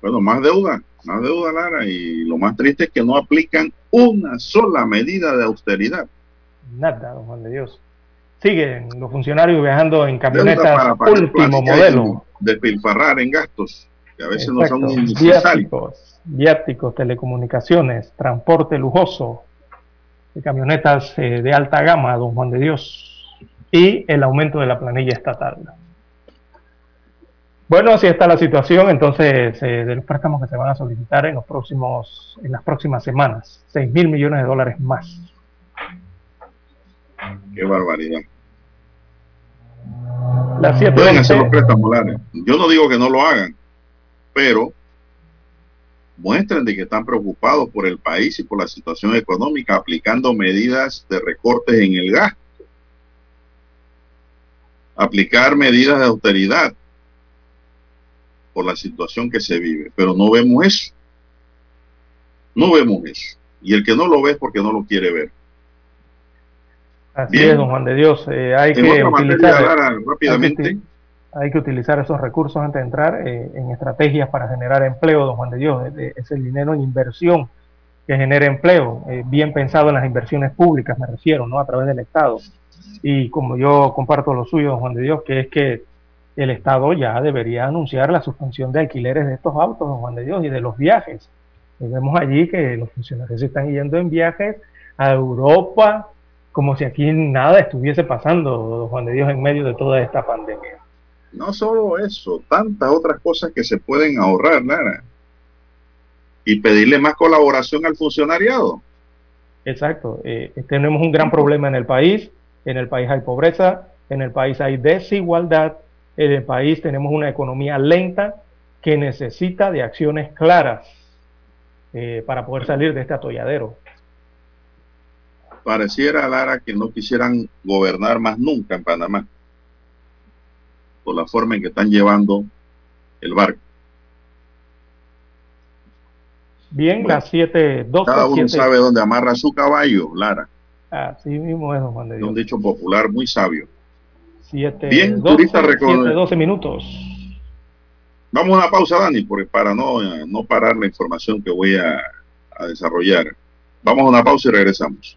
Bueno, más deuda, más deuda, Lara, y lo más triste es que no aplican una sola medida de austeridad. Nada, don Juan de Dios. Siguen los funcionarios viajando en camionetas último modelo. Despilfarrar en gastos a veces no son viáticos, viáticos, telecomunicaciones, transporte lujoso, de camionetas eh, de alta gama, don Juan de Dios, y el aumento de la planilla estatal. Bueno, así está la situación entonces eh, de los préstamos que se van a solicitar en los próximos, en las próximas semanas, 6 mil millones de dólares más. Qué barbaridad. Pueden hacer los préstamos, Yo no digo que no lo hagan, pero muestran de que están preocupados por el país y por la situación económica, aplicando medidas de recortes en el gasto, aplicar medidas de austeridad por la situación que se vive, pero no vemos eso. No vemos eso. Y el que no lo ve es porque no lo quiere ver. Así es, don Juan de Dios. Eh, hay, que utilizar, rápidamente. Hay que utilizar esos recursos antes de entrar eh, en estrategias para generar empleo, don Juan de Dios. Es el dinero en inversión que genera empleo, eh, bien pensado en las inversiones públicas, me refiero, ¿no? A través del Estado. Y como yo comparto lo suyo, don Juan de Dios, que es que el Estado ya debería anunciar la suspensión de alquileres de estos autos, don Juan de Dios, y de los viajes. vemos allí que los funcionarios se están yendo en viajes a Europa, como si aquí nada estuviese pasando, don Juan de Dios, en medio de toda esta pandemia. No solo eso, tantas otras cosas que se pueden ahorrar, Lara. Y pedirle más colaboración al funcionariado. Exacto. Eh, tenemos un gran problema en el país. En el país hay pobreza, en el país hay desigualdad, en el país tenemos una economía lenta que necesita de acciones claras eh, para poder salir de este atolladero. Pareciera, Lara, que no quisieran gobernar más nunca en Panamá por la forma en que están llevando el barco. Bien, las 7, 12, Cada uno sabe dónde amarra su caballo, Lara. Así mismo es, Juan de Dios. Un dicho popular muy sabio. 7, Bien, 12, 12 minutos. Vamos a una pausa, Dani, porque para no, no parar la información que voy a, a desarrollar. Vamos a una pausa y regresamos.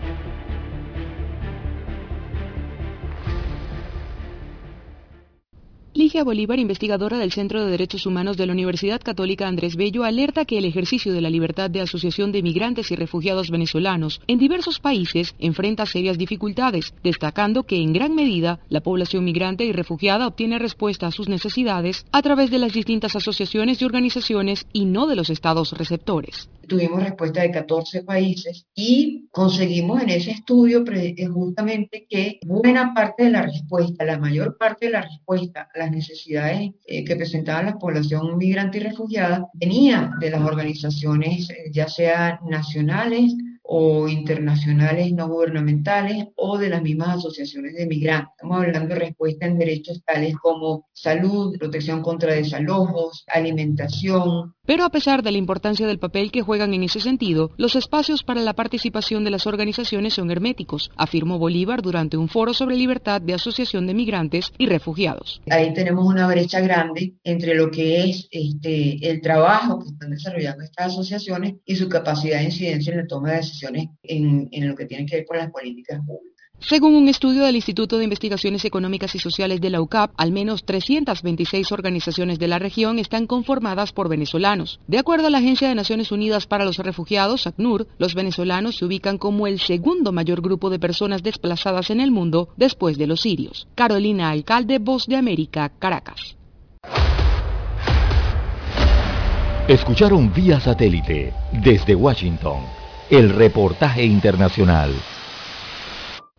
Ligia Bolívar, investigadora del Centro de Derechos Humanos de la Universidad Católica Andrés Bello, alerta que el ejercicio de la libertad de asociación de migrantes y refugiados venezolanos en diversos países enfrenta serias dificultades, destacando que en gran medida la población migrante y refugiada obtiene respuesta a sus necesidades a través de las distintas asociaciones y organizaciones y no de los estados receptores. Tuvimos respuesta de 14 países y conseguimos en ese estudio justamente que buena parte de la respuesta, la mayor parte de la respuesta las necesidades eh, que presentaba la población migrante y refugiada venía de las organizaciones, eh, ya sea nacionales, o internacionales no gubernamentales o de las mismas asociaciones de migrantes. Estamos hablando de respuesta en derechos tales como salud, protección contra desalojos, alimentación. Pero a pesar de la importancia del papel que juegan en ese sentido, los espacios para la participación de las organizaciones son herméticos, afirmó Bolívar durante un foro sobre libertad de asociación de migrantes y refugiados. Ahí tenemos una brecha grande entre lo que es este, el trabajo que están desarrollando estas asociaciones y su capacidad de incidencia en la toma de decisiones en, en lo que tiene que ver con las políticas públicas. Según un estudio del Instituto de Investigaciones Económicas y Sociales de la UCAP, al menos 326 organizaciones de la región están conformadas por venezolanos. De acuerdo a la Agencia de Naciones Unidas para los Refugiados, ACNUR, los venezolanos se ubican como el segundo mayor grupo de personas desplazadas en el mundo después de los sirios. Carolina Alcalde, Voz de América, Caracas. Escucharon vía satélite desde Washington el reportaje internacional.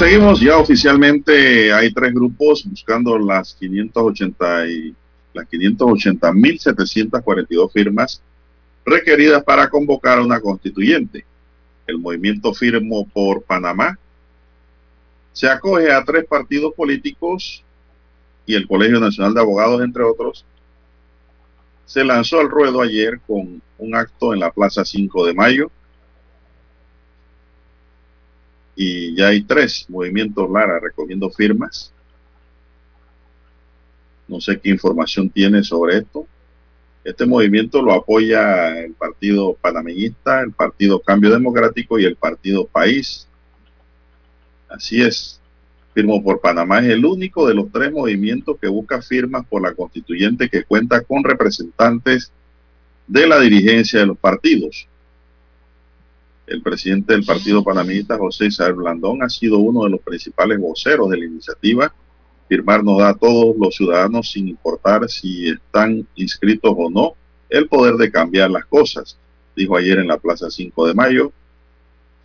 Seguimos. Ya oficialmente hay tres grupos buscando las 580 y las 580.742 firmas requeridas para convocar a una constituyente. El movimiento Firmo por Panamá se acoge a tres partidos políticos y el Colegio Nacional de Abogados, entre otros, se lanzó al ruedo ayer con un acto en la Plaza 5 de Mayo y ya hay tres movimientos Lara recogiendo firmas. No sé qué información tiene sobre esto. Este movimiento lo apoya el Partido Panameñista, el Partido Cambio Democrático y el Partido País. Así es. Firmo por Panamá es el único de los tres movimientos que busca firmas por la constituyente que cuenta con representantes de la dirigencia de los partidos. El presidente del Partido Panameñista, José Isabel Blandón, ha sido uno de los principales voceros de la iniciativa. Firmar nos da a todos los ciudadanos, sin importar si están inscritos o no, el poder de cambiar las cosas, dijo ayer en la Plaza 5 de Mayo.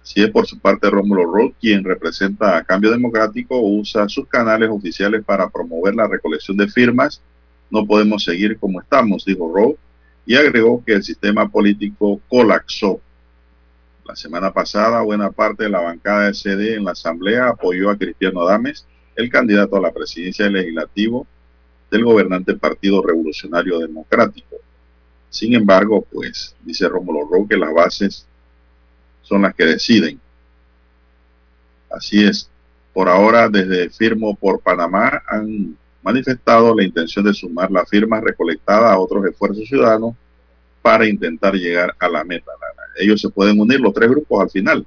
Si es por su parte Rómulo Roth, quien representa a Cambio Democrático, usa sus canales oficiales para promover la recolección de firmas. No podemos seguir como estamos, dijo Roth, y agregó que el sistema político colapsó la semana pasada, buena parte de la bancada de CD en la Asamblea apoyó a Cristiano Adames, el candidato a la presidencia del legislativo del gobernante Partido Revolucionario Democrático. Sin embargo, pues, dice Rómulo Roque, las bases son las que deciden. Así es. Por ahora, desde Firmo por Panamá han manifestado la intención de sumar la firma recolectada a otros esfuerzos ciudadanos para intentar llegar a la meta ellos se pueden unir los tres grupos al final.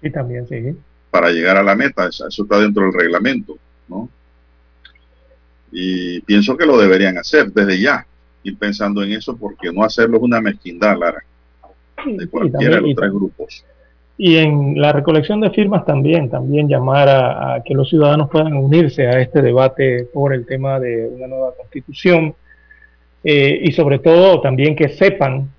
Sí, también, sí. Para llegar a la meta, eso está dentro del reglamento, ¿no? Y pienso que lo deberían hacer desde ya, ir pensando en eso, porque no hacerlo es una mezquindad, Lara, de cualquiera de los tres grupos. Y en la recolección de firmas también, también llamar a, a, que los ciudadanos puedan unirse a este debate por el tema de una nueva constitución eh, y sobre todo también que sepan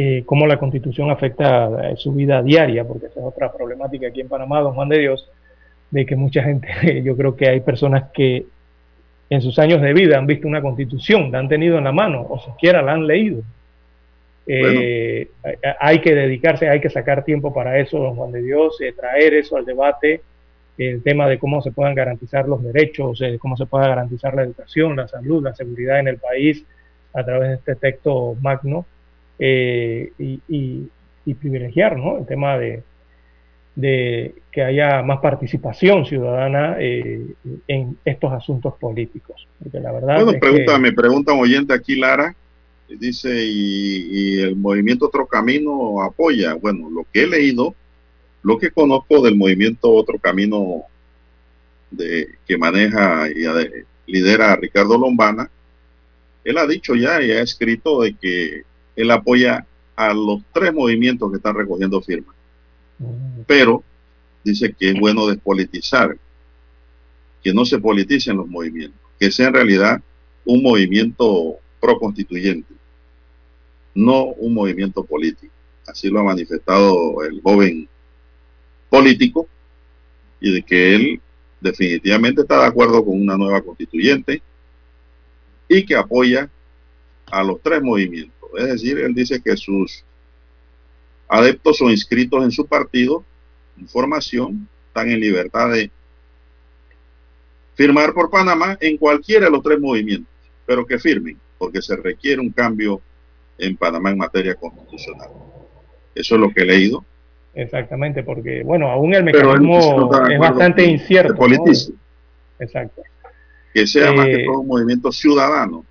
eh, cómo la constitución afecta su vida diaria, porque esa es otra problemática aquí en Panamá, don Juan de Dios, de que mucha gente, yo creo que hay personas que en sus años de vida han visto una constitución, la han tenido en la mano o siquiera la han leído. Eh, hay que dedicarse, hay que sacar tiempo para eso, don Juan de Dios, eh, traer eso al debate, el tema de cómo se puedan garantizar los derechos, eh, cómo se pueda garantizar la educación, la salud, la seguridad en el país a través de este texto magno eh, y, privilegiar ¿no? el tema de, de, que haya más participación ciudadana eh, en estos asuntos políticos. Porque la verdad bueno, pregunta, me pregunta un oyente aquí, Lara, dice, y, el movimiento Otro Camino apoya. Bueno, lo que he leído, lo que conozco del movimiento Otro Camino de, que maneja y lidera Ricardo Lombana, él ha dicho ya y ha escrito de que él apoya a los tres movimientos que están recogiendo firmas. Mm. Pero dice que es bueno despolitizar, que no se politicen los movimientos, que sea en realidad un movimiento pro-constituyente, no un movimiento político. Así lo ha manifestado el joven político y de que él definitivamente está de acuerdo con una nueva constituyente y que apoya a los tres movimientos es decir, él dice que sus adeptos o inscritos en su partido, en formación, están en libertad de firmar por Panamá en cualquiera de los tres movimientos, pero que firmen, porque se requiere un cambio en Panamá en materia constitucional. Eso es lo que he leído. Exactamente, porque, bueno, aún el mecanismo es bastante incierto. Exacto. Que sea más que eh, todo un movimiento ciudadano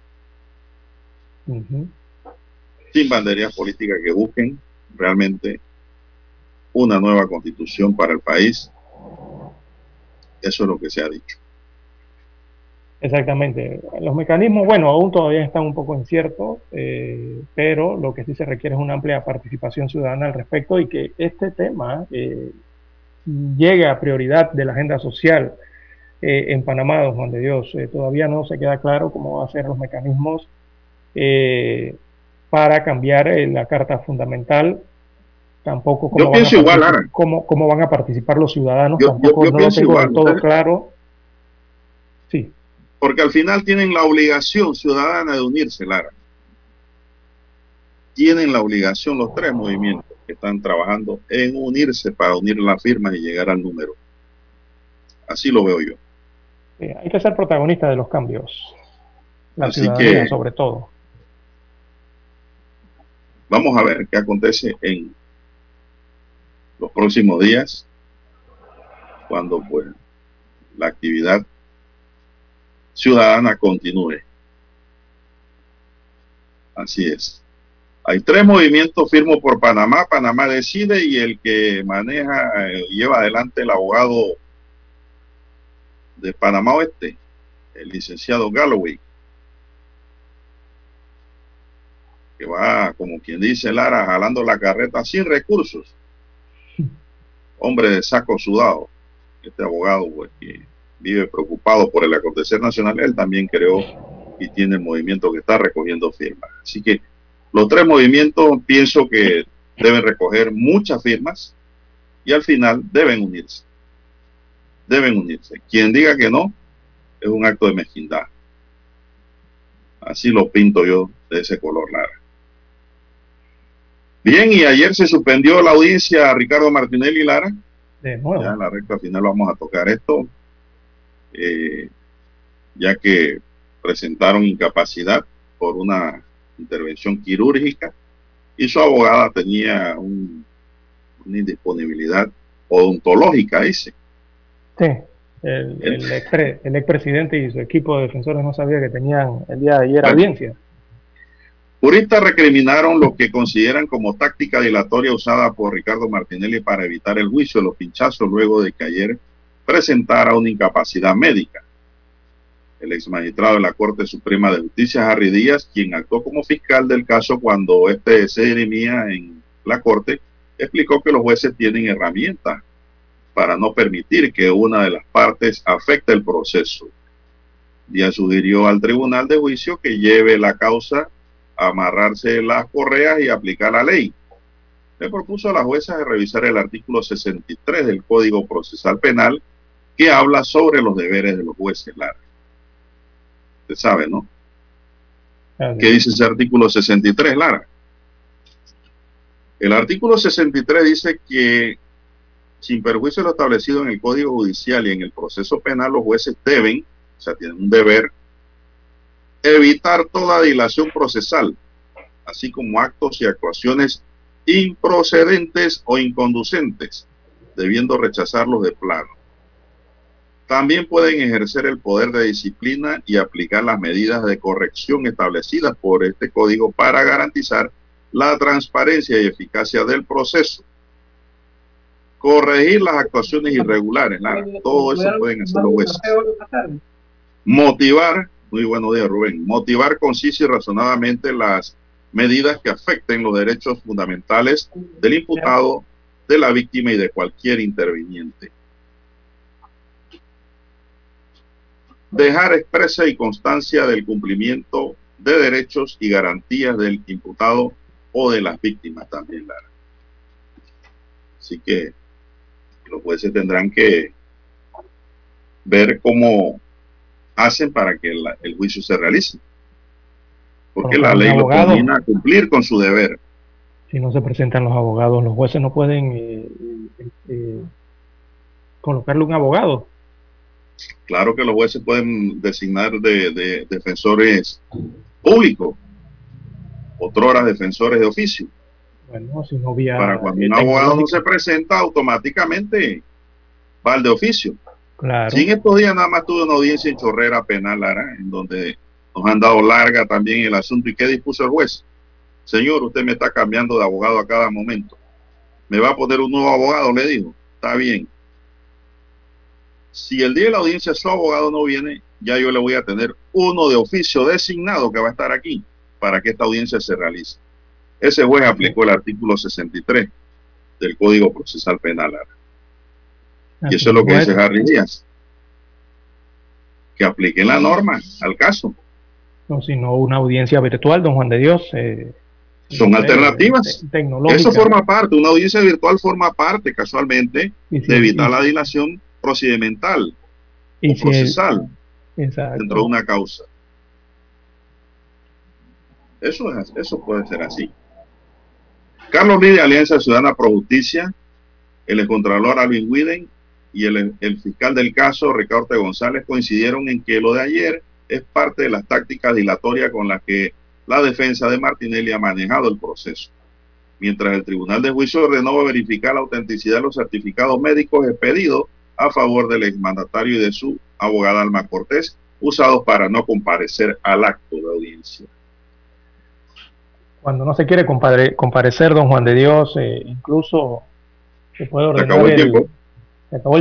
sin banderías políticas que busquen realmente una nueva constitución para el país. Eso es lo que se ha dicho. Exactamente. Los mecanismos, bueno, aún todavía están un poco inciertos, eh, pero lo que sí se requiere es una amplia participación ciudadana al respecto y que este tema eh, llegue a prioridad de la agenda social eh, en Panamá, don Juan de Dios. todavía no se queda claro cómo van a ser los mecanismos para cambiar eh, la Carta Fundamental tampoco cómo, yo van, a igual, cómo, cómo, van a participar los ciudadanos, tampoco no lo tengo del todo claro. Sí. Porque al final tienen la obligación ciudadana de unirse, Lara. Tienen la obligación los tres movimientos que están trabajando en unirse para unir las firmas y llegar al número. Así lo veo yo. hay que ser protagonista de los cambios. La Así que, sobre todo. Vamos a ver qué acontece en los próximos días, cuando pues la actividad ciudadana continúe. Así es. Hay tres movimientos firmos por Panamá. Panamá decide y el que maneja, eh, lleva adelante el abogado de Panamá Oeste, el licenciado Galloway, que va, como quien dice Lara, jalando la carreta sin recursos. Hombre de saco sudado. Este abogado, pues, que vive preocupado por el acontecer nacional, él también creó y tiene el movimiento que está recogiendo firmas. Así que los tres movimientos pienso que deben recoger muchas firmas y al final deben unirse. Deben unirse. Quien diga que no es un acto de mezquindad. Así lo pinto yo de ese color Lara. Bien, y ayer se suspendió la audiencia a Ricardo Martinelli Lara. De nuevo. Ya en la recta final vamos a tocar esto. Eh, ya que presentaron incapacidad por una intervención quirúrgica y su abogada tenía una indisponibilidad odontológica, dice. Sí, el, el, ex, el expresidente y su equipo de defensores no sabía que tenían el día de ayer audiencia. Juristas recriminaron lo que consideran como táctica dilatoria usada por Ricardo Martinelli para evitar el juicio de los pinchazos luego de que ayer presentara una incapacidad médica. El ex magistrado de la Corte Suprema de Justicia, Harry Díaz, quien actuó como fiscal del caso cuando este se dirimía en la Corte, explicó que los jueces tienen herramientas para no permitir que una de las partes afecte el proceso. Díaz sugirió al Tribunal de Juicio que lleve la causa amarrarse las correas y aplicar la ley. Le propuso a la jueza de revisar el artículo 63 del Código Procesal Penal que habla sobre los deberes de los jueces, Lara. Usted sabe, ¿no? ¿Qué dice ese artículo 63, Lara? El artículo 63 dice que, sin perjuicio de lo establecido en el Código Judicial y en el proceso penal, los jueces deben, o sea, tienen un deber, evitar toda dilación procesal, así como actos y actuaciones improcedentes o inconducentes, debiendo rechazarlos de plano. También pueden ejercer el poder de disciplina y aplicar las medidas de corrección establecidas por este código para garantizar la transparencia y eficacia del proceso. Corregir las actuaciones irregulares, todo eso pueden hacer los jueces. Motivar, muy buenos días Rubén, motivar conciso y razonadamente las medidas que afecten los derechos fundamentales del imputado, de la víctima y de cualquier interviniente dejar expresa y constancia del cumplimiento de derechos y garantías del imputado o de las víctimas también, Lara. Así que los jueces tendrán que ver cómo hacen para que el, juicio se realice. Porque la ley lo a cumplir con su deber. Si no se presentan los abogados, los jueces no pueden eh, eh, eh, colocarle un abogado Claro que los jueces pueden designar de, defensores públicos, otras defensores de oficio. Bueno, si no había, Para cuando un abogado no se presenta, automáticamente va al de oficio. Claro. en estos días nada más tuve una audiencia en Chorrera Penal, Lara, en donde nos han dado larga también el asunto. ¿Y qué dispuso el juez? Señor, usted me está cambiando de abogado a cada momento. ¿Me va a poner un nuevo abogado? Le dijo. Está bien si el día de la audiencia su abogado no viene, ya yo le voy a tener uno de oficio designado que va a estar aquí para que esta audiencia se realice. Ese juez aplicó el artículo 63 del Código Procesal Penal. Y eso es lo que dice Harry Díaz. Que aplique la norma al caso. No, sino una audiencia virtual, don Juan de Dios. Eh, Son alternativas. Eso forma parte, una audiencia virtual forma parte casualmente de evitar la dilación procedimental y procesal dentro de una causa. Eso, es, eso puede ser así. Carlos Lee de Alianza Ciudadana Pro Justicia, el contralor Alvin Widen y el, el, fiscal del caso, Ricardo González, coincidieron en que lo de ayer es parte de las tácticas dilatorias con las que la defensa de Martinelli ha manejado el proceso. Mientras el Tribunal de Juicio ordenó verificar la autenticidad de los certificados médicos expedidos a favor del exmandatario y de su abogada Alma Cortés, usados para no comparecer al acto de audiencia. Cuando no se quiere comparecer, don Juan de Dios, eh, incluso se puede ordenar. Se acabó el, tiempo. Se acabó el tiempo. Último.